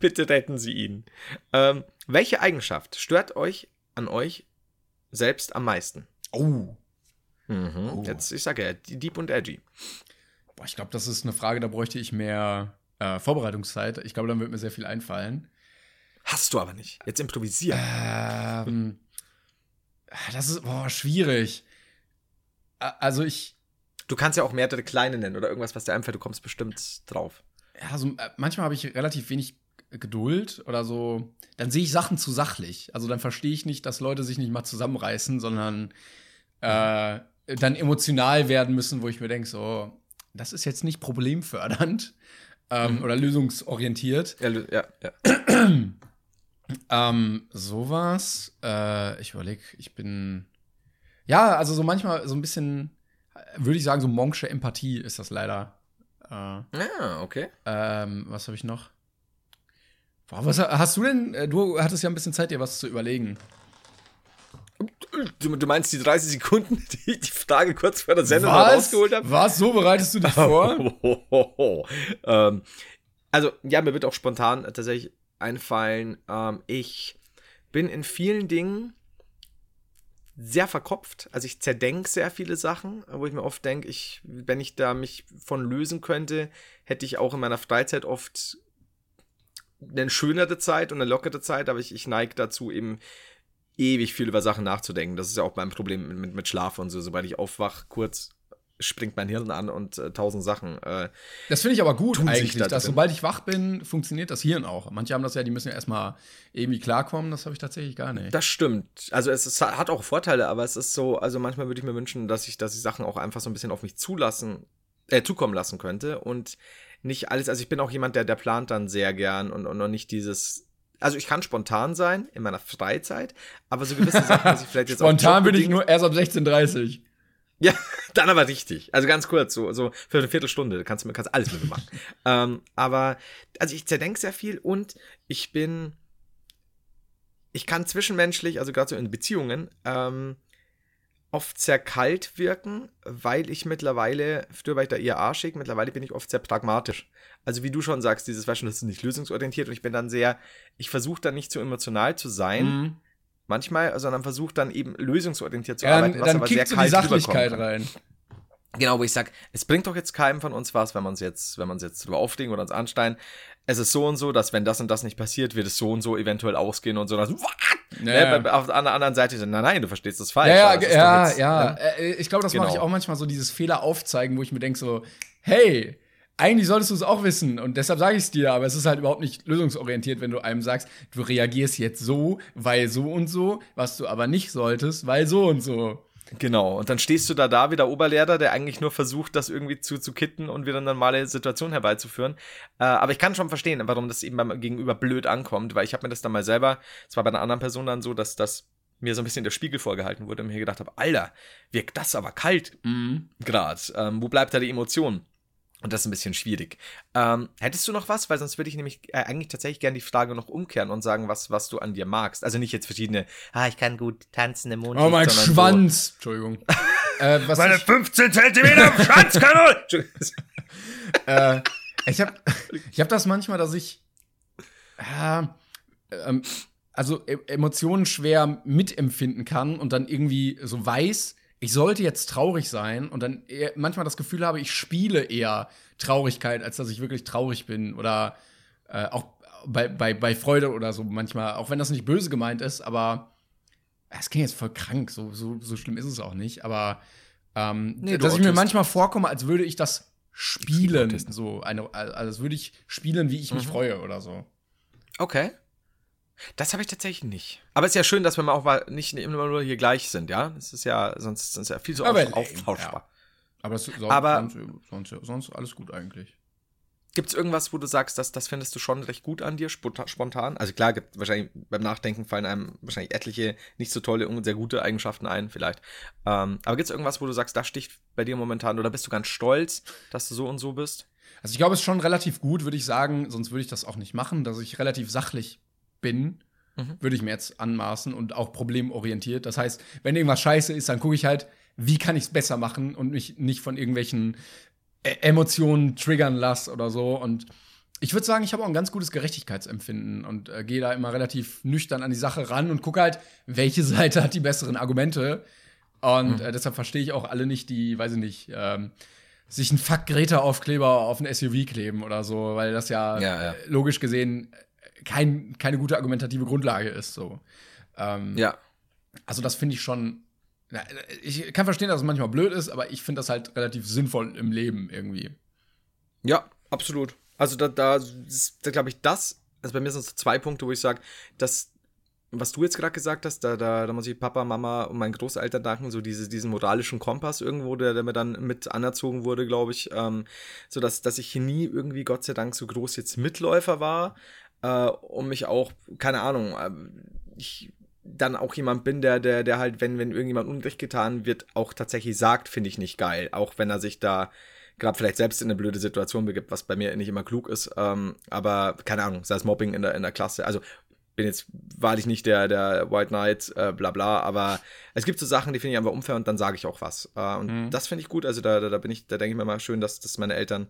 Bitte retten Sie ihn. Ähm, welche Eigenschaft stört euch an euch selbst am meisten? Oh. Mhm. oh. Jetzt, ich sage ja, Deep und Edgy. Boah, ich glaube, das ist eine Frage, da bräuchte ich mehr äh, Vorbereitungszeit. Ich glaube, dann wird mir sehr viel einfallen. Hast du aber nicht. Jetzt improvisieren. Ähm, das ist boah, schwierig. Also ich, Du kannst ja auch mehrere kleine nennen oder irgendwas, was dir einfällt. Du kommst bestimmt drauf. Ja, so, äh, manchmal habe ich relativ wenig Geduld oder so. Dann sehe ich Sachen zu sachlich. Also dann verstehe ich nicht, dass Leute sich nicht mal zusammenreißen, sondern äh, dann emotional werden müssen, wo ich mir denke, so, das ist jetzt nicht problemfördernd ähm, mhm. oder lösungsorientiert. Ja, ja, ja. *clears throat* ähm, sowas. Äh, ich überlege, ich bin. Ja, also so manchmal so ein bisschen würde ich sagen, so monksche Empathie ist das leider. Äh, ah, okay. Ähm, was habe ich noch? Boah, was hast du denn? Äh, du hattest ja ein bisschen Zeit, dir was zu überlegen. Du, du meinst die 30 Sekunden, *laughs* die ich die Frage kurz vor der Sendung rausgeholt habe? Was? So bereitest du dich vor? *laughs* ähm, also, ja, mir wird auch spontan tatsächlich einfallen. Ähm, ich bin in vielen Dingen sehr verkopft. Also ich zerdenke sehr viele Sachen, wo ich mir oft denke, ich, wenn ich da mich von lösen könnte, hätte ich auch in meiner Freizeit oft eine schönere Zeit und eine lockere Zeit, aber ich, ich neige dazu eben ewig viel über Sachen nachzudenken. Das ist ja auch mein Problem mit, mit, Schlaf und so. Sobald ich aufwach, kurz springt mein Hirn an und äh, tausend Sachen. Äh, das finde ich aber gut eigentlich, da dass sobald ich wach bin, funktioniert das Hirn auch. Manche haben das ja, die müssen ja erstmal irgendwie klarkommen, das habe ich tatsächlich gar nicht. Das stimmt. Also es ist, hat auch Vorteile, aber es ist so, also manchmal würde ich mir wünschen, dass ich, dass ich Sachen auch einfach so ein bisschen auf mich zulassen, äh, zukommen lassen könnte und nicht alles, also ich bin auch jemand, der, der plant dann sehr gern und, und noch nicht dieses also ich kann spontan sein in meiner Freizeit, aber so gewisse Sachen, dass ich vielleicht jetzt Spontan bin ich nur erst ab 16.30 ja, *laughs* dann aber richtig. Also ganz kurz, so, so für eine Viertelstunde kannst du kannst alles mit mir machen. *laughs* ähm, aber, also ich zerdenke sehr viel und ich bin, ich kann zwischenmenschlich, also gerade so in Beziehungen, ähm, oft sehr kalt wirken, weil ich mittlerweile, früher war ich da eher arschig, mittlerweile bin ich oft sehr pragmatisch. Also wie du schon sagst, dieses Waschen ist nicht lösungsorientiert und ich bin dann sehr, ich versuche dann nicht zu emotional zu sein, mhm manchmal, sondern versucht dann eben lösungsorientiert zu Ja, arbeiten, dann, was dann aber sehr kickt so die kalt Sachlichkeit rein. Genau, wo ich sage, es bringt doch jetzt keinem von uns was, wenn wir uns jetzt, wenn wir uns jetzt drüber aufregen oder uns ansteigen. Es ist so und so, dass wenn das und das nicht passiert, wird es so und so eventuell ausgehen und so. Dass, what? Ja, Ne, auf der anderen Seite, so, nein, nein, du verstehst das falsch. Ja, doch ja, jetzt, ja. ne? Äh, Ich glaube, das mache ich Genau. auch manchmal so, dieses Fehler aufzeigen, wo ich mir denke so, hey, eigentlich solltest du es auch wissen und deshalb sage ich es dir, aber es ist halt überhaupt nicht lösungsorientiert, wenn du einem sagst, du reagierst jetzt so, weil so und so, was du aber nicht solltest, weil so und so. Genau, und dann stehst du da da wie der Oberlehrer, der eigentlich nur versucht, das irgendwie zu, zu kitten und wieder eine normale Situation herbeizuführen. Äh, aber ich kann schon verstehen, warum das eben beim Gegenüber blöd ankommt, weil ich habe mir das dann mal selber, es war bei einer anderen Person dann so, dass das mir so ein bisschen der Spiegel vorgehalten wurde und mir gedacht habe, Alter, wirkt das aber kalt Mhm. grad. Ähm, wo bleibt da die Emotion? Und das ist ein bisschen schwierig. Ähm, hättest du noch was? Weil sonst würde ich nämlich äh, eigentlich tatsächlich gerne die Frage noch umkehren und sagen, was, was du an dir magst. Also nicht jetzt verschiedene, ah, ich kann gut tanzen im Mond. Oh, mein Schwanz. Entschuldigung. *laughs* äh, was Meine ich, 15 Zentimeter Schwanzkanone! *laughs* äh, ich habe ich hab das manchmal, dass ich äh, ähm, also e Emotionen schwer mitempfinden kann und dann irgendwie so weiß, ich sollte jetzt traurig sein und dann eher, manchmal das Gefühl habe, ich spiele eher Traurigkeit, als dass ich wirklich traurig bin oder äh, auch bei, bei, bei Freude oder so manchmal, auch wenn das nicht böse gemeint ist, aber es klingt jetzt voll krank, so, so, so schlimm ist es auch nicht, aber ähm, Nee, dass ich mir manchmal vorkomme, als würde ich das spielen, so eine, also als würde ich spielen, wie ich mich Mhm. freue oder so. Okay. Das habe ich tatsächlich nicht. Aber es ist ja schön, dass wir mal auch mal nicht immer nur hier gleich sind, ja? Das ist ja, sonst sonst ist ja viel so Aber auf, lame, austauschbar. Aber, sonst, Aber- sonst, sonst, alles gut eigentlich. Gibt es irgendwas, wo du sagst, dass, das findest du schon recht gut an dir, sponta- spontan? Also klar, gibt wahrscheinlich beim Nachdenken fallen einem wahrscheinlich etliche nicht so tolle und sehr gute Eigenschaften ein, vielleicht. Ähm, aber gibt es irgendwas, wo du sagst, das sticht bei dir momentan oder bist du ganz stolz, dass du so und so bist? Also ich glaube, es ist schon relativ gut, würde ich sagen, sonst würde ich das auch nicht machen, dass ich relativ sachlich bin, Mhm. würde ich mir jetzt anmaßen und auch problemorientiert. Das heißt, wenn irgendwas scheiße ist, dann gucke ich halt, wie kann ich es besser machen und mich nicht von irgendwelchen äh, Emotionen triggern lasse oder so. Und ich würde sagen, ich habe auch ein ganz gutes Gerechtigkeitsempfinden und äh, gehe da immer relativ nüchtern an die Sache ran und gucke halt, welche *laughs* Seite hat die besseren Argumente. Und äh, deshalb verstehe ich auch alle nicht, die, weiß ich nicht, ähm, sich einen Fuck Greta-Aufkleber auf ein SUV kleben oder so, weil das ja, Ja, ja. äh, logisch gesehen äh, kein, keine gute argumentative Grundlage ist. So. Ähm, Ja. Also, das finde ich schon. na, Ich kann verstehen, dass es manchmal blöd ist, aber ich finde das halt relativ sinnvoll im Leben irgendwie. Ja, absolut. Also da, da, da glaube ich, das, also bei mir sind es zwei Punkte, wo ich sage, dass, was du jetzt gerade gesagt hast, da, da, da muss ich Papa, Mama und meinen Großeltern danken, so diese, diesen moralischen Kompass irgendwo, der, der mir dann mit anerzogen wurde, glaube ich, ähm, so dass, dass ich hier nie irgendwie, Gott sei Dank, so groß jetzt Mitläufer war äh, und mich auch, keine Ahnung, äh, ich dann auch jemand bin, der, der, der halt, wenn, wenn irgendjemand Unrecht getan wird, auch tatsächlich sagt, finde ich nicht geil. Auch wenn er sich da gerade vielleicht selbst in eine blöde Situation begibt, was bei mir nicht immer klug ist. Ähm, aber keine Ahnung, sei es Mobbing in der, in der Klasse. Also bin jetzt wahrlich nicht der, der White Knight, äh, bla bla, aber es gibt so Sachen, die finde ich einfach unfair und dann sage ich auch was. Äh, und Mhm. das finde ich gut. Also da, da, da bin ich, da denke ich mir mal schön, dass, dass meine Eltern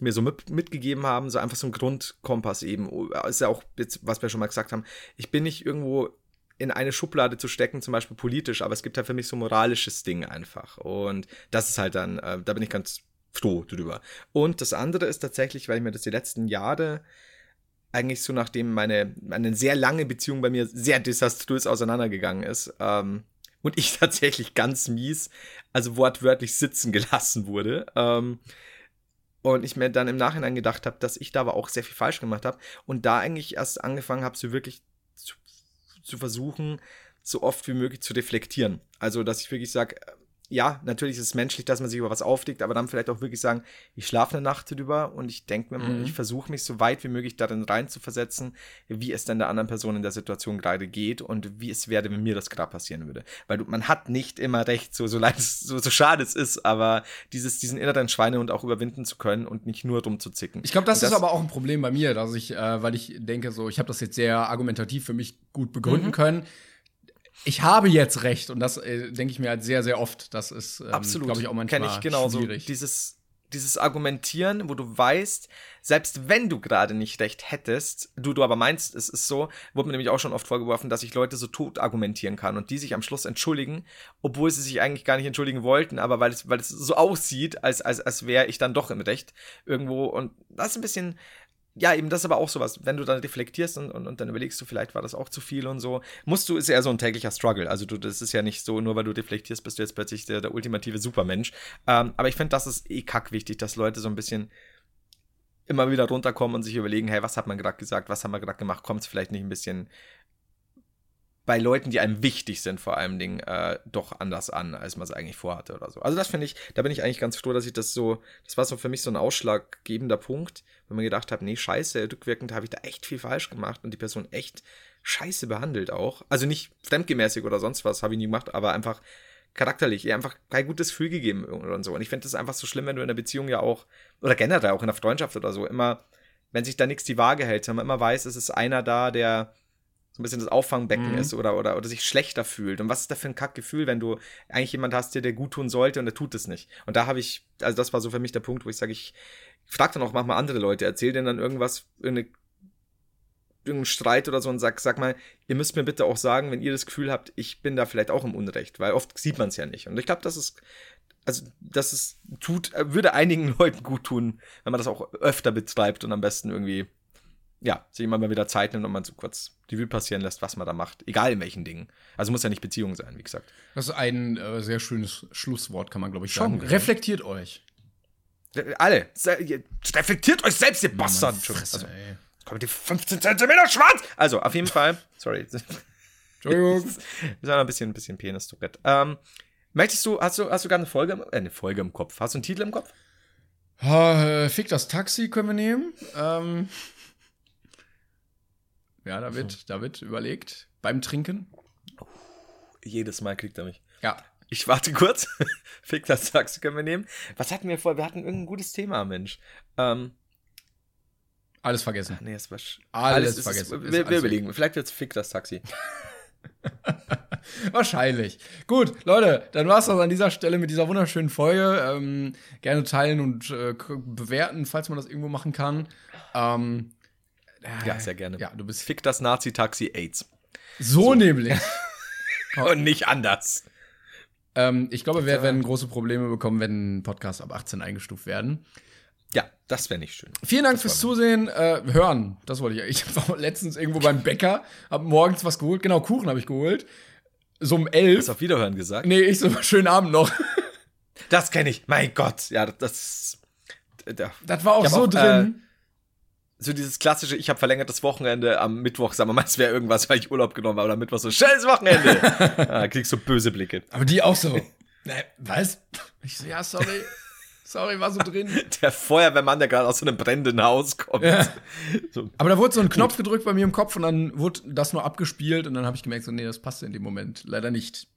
mir so mit, mitgegeben haben, so einfach so ein Grundkompass eben. Ist ja auch jetzt, was wir schon mal gesagt haben, ich bin nicht irgendwo in eine Schublade zu stecken, zum Beispiel politisch, aber es gibt halt für mich so moralisches Ding einfach. Und das ist halt dann, äh, da bin ich ganz froh drüber. Und das andere ist tatsächlich, weil ich mir das die letzten Jahre eigentlich so, nachdem meine, eine sehr lange Beziehung bei mir sehr desaströs auseinandergegangen ist, ähm, und ich *laughs* tatsächlich ganz mies, also wortwörtlich sitzen gelassen wurde, ähm, und ich mir dann im Nachhinein gedacht habe, dass ich da aber auch sehr viel falsch gemacht habe und da eigentlich erst angefangen habe, so wirklich zu, zu versuchen, so oft wie möglich zu reflektieren. Also, dass ich wirklich sage, ja, natürlich ist es menschlich, dass man sich über was auflegt, aber dann vielleicht auch wirklich sagen, ich schlafe eine Nacht drüber und ich denke mir, Mhm. ich versuche mich so weit wie möglich darin reinzuversetzen, wie es denn der anderen Person in der Situation gerade geht und wie es wäre, wenn mir das gerade passieren würde. Weil du, man hat nicht immer recht, so, so leid es, so, so schade es ist, aber dieses, diesen inneren Schweinehund auch überwinden zu können und nicht nur rumzuzicken. Ich glaube, das, Und ist aber auch ein Problem bei mir, dass ich, äh, weil ich denke, so, ich habe das jetzt sehr argumentativ für mich gut begründen Mhm. können. Ich habe jetzt recht und das äh, denke ich mir halt sehr, sehr oft. Das ist, ähm, Absolut. glaube ich, auch manchmal Kenn ich genauso. schwierig. Dieses, dieses Argumentieren, wo du weißt, selbst wenn du gerade nicht recht hättest, du, du aber meinst, es ist so, wurde mir nämlich auch schon oft vorgeworfen, dass ich Leute so tot argumentieren kann und die sich am Schluss entschuldigen, obwohl sie sich eigentlich gar nicht entschuldigen wollten, aber weil es, weil es so aussieht, als, als, als wäre ich dann doch im Recht irgendwo und das ist ein bisschen, ja, eben das ist aber auch sowas, wenn du dann reflektierst und, und, und, dann überlegst du, vielleicht war das auch zu viel und so, musst du, ist eher so ein täglicher Struggle. Also du, das ist ja nicht so, nur weil du reflektierst, bist du jetzt plötzlich der, der ultimative Supermensch. Ähm, aber ich finde, das ist eh kack wichtig, dass Leute so ein bisschen immer wieder runterkommen und sich überlegen, hey, was hat man gerade gesagt, was haben wir gerade gemacht, kommt es vielleicht nicht ein bisschen bei Leuten, die einem wichtig sind, vor allem Dingen, äh, doch anders an, als man es eigentlich vorhatte oder so. Also das finde ich, da bin ich eigentlich ganz froh, dass ich das so, das war so für mich so ein ausschlaggebender Punkt, wenn man gedacht hat, nee, scheiße, rückwirkend habe ich da echt viel falsch gemacht und die Person echt scheiße behandelt auch. Also nicht fremdgemäßig oder sonst was, habe ich nie gemacht, aber einfach charakterlich, ihr einfach kein gutes Gefühl gegeben und so. Und ich finde das einfach so schlimm, wenn du in einer Beziehung ja auch, oder generell auch in einer Freundschaft oder so, immer, wenn sich da nichts die Waage hält, wenn man immer weiß, es ist einer da, der so ein bisschen das Auffangbecken mhm. ist oder, oder, oder sich schlechter fühlt. Und was ist da für ein Kackgefühl, wenn du eigentlich jemand hast, der dir gut tun sollte und der tut es nicht. Und da habe ich, also das war so für mich der Punkt, wo ich sage, ich frage dann auch manchmal andere Leute, erzähl denen dann irgendwas, irgendeine, irgendeinen Streit oder so und sag, sag mal, ihr müsst mir bitte auch sagen, wenn ihr das Gefühl habt, ich bin da vielleicht auch im Unrecht, weil oft sieht man es ja nicht. Und ich glaube, das ist, also das ist, tut, würde einigen *laughs* Leuten gut tun, wenn man das auch öfter betreibt und am besten irgendwie ja, sich immer mal wieder Zeit nimmt und man so kurz die Revue passieren lässt, was man da macht. Egal in welchen Dingen. Also muss ja nicht Beziehung sein, wie gesagt. Das ist ein äh, sehr schönes Schlusswort, kann man, glaube ich, Schon, sagen. Reflektiert euch. Alle. Reflektiert euch selbst, ihr Bastard. also, kommt die 15 Zentimeter schwarz. Also, auf jeden Fall. Sorry. Entschuldigung. *laughs* Wir sind ein bisschen, ein bisschen Penis-Tourette. Ähm, möchtest du, hast du, hast du gerade eine Folge, äh, eine Folge im Kopf? Hast du einen Titel im Kopf? Uh, Fick das Taxi können wir nehmen. Ähm. Ja, David, so. David überlegt beim Trinken. jedes Mal kriegt er mich. Ja. Ich warte kurz. *laughs* Fick das Taxi können wir nehmen. Was hatten wir vor? Wir hatten irgendein gutes Thema, Mensch. Ähm, alles vergessen. Ach, nee, es war alles, alles vergessen. Ist, wir, wir überlegen. Vielleicht wird es Fick das Taxi. *laughs* Wahrscheinlich. Gut, Leute, dann war es das an dieser Stelle mit dieser wunderschönen Folge. Ähm, gerne teilen und äh, bewerten, falls man das irgendwo machen kann. Ähm, ja, sehr gerne. Ja, du bist. Fick das Nazi-Taxi AIDS. So, so. nämlich. *laughs* Und nicht anders. Ähm, ich glaube, wir werden große Probleme bekommen, wenn Podcasts ab 18 eingestuft werden. Ja, das wäre nicht schön. Vielen Dank das fürs Zusehen. Äh, hören, das wollte ich. Ich war letztens irgendwo beim Bäcker, hab morgens was geholt. Genau, Kuchen habe ich geholt. So um elf. Hast du auf Wiederhören gesagt? Nee, ich so, *laughs* schönen Abend noch. Das kenne ich. Mein Gott. Ja, das. Das, das war auch so auch, drin. Äh, so dieses klassische, ich habe verlängertes Wochenende am Mittwoch, sagen wir mal, *laughs* es wäre irgendwas, weil ich Urlaub genommen habe, oder Mittwoch so, scheiß Wochenende. *laughs* ah, kriegst du so böse Blicke. Aber die auch so, ne, was? Ich so, ja, sorry. *laughs* Sorry, war so drin. Der Feuerwehrmann, der gerade aus so einem brennenden Haus kommt. Ja. So. Aber da wurde so ein Knopf gedrückt bei mir im Kopf und dann wurde das nur abgespielt und dann habe ich gemerkt, so, nee, das passte in dem Moment leider nicht.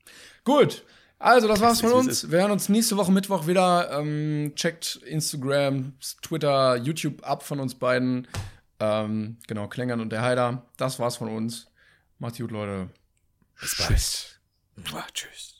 Gut. Also, das war's von uns. Wir hören uns nächste Woche Mittwoch wieder. Ähm, checkt Instagram, Twitter, YouTube ab von uns beiden. Ähm, genau, Klängern und der Heider. Das war's von uns. Macht's gut, Leute. Bis bald. Tschüss. Tschüss.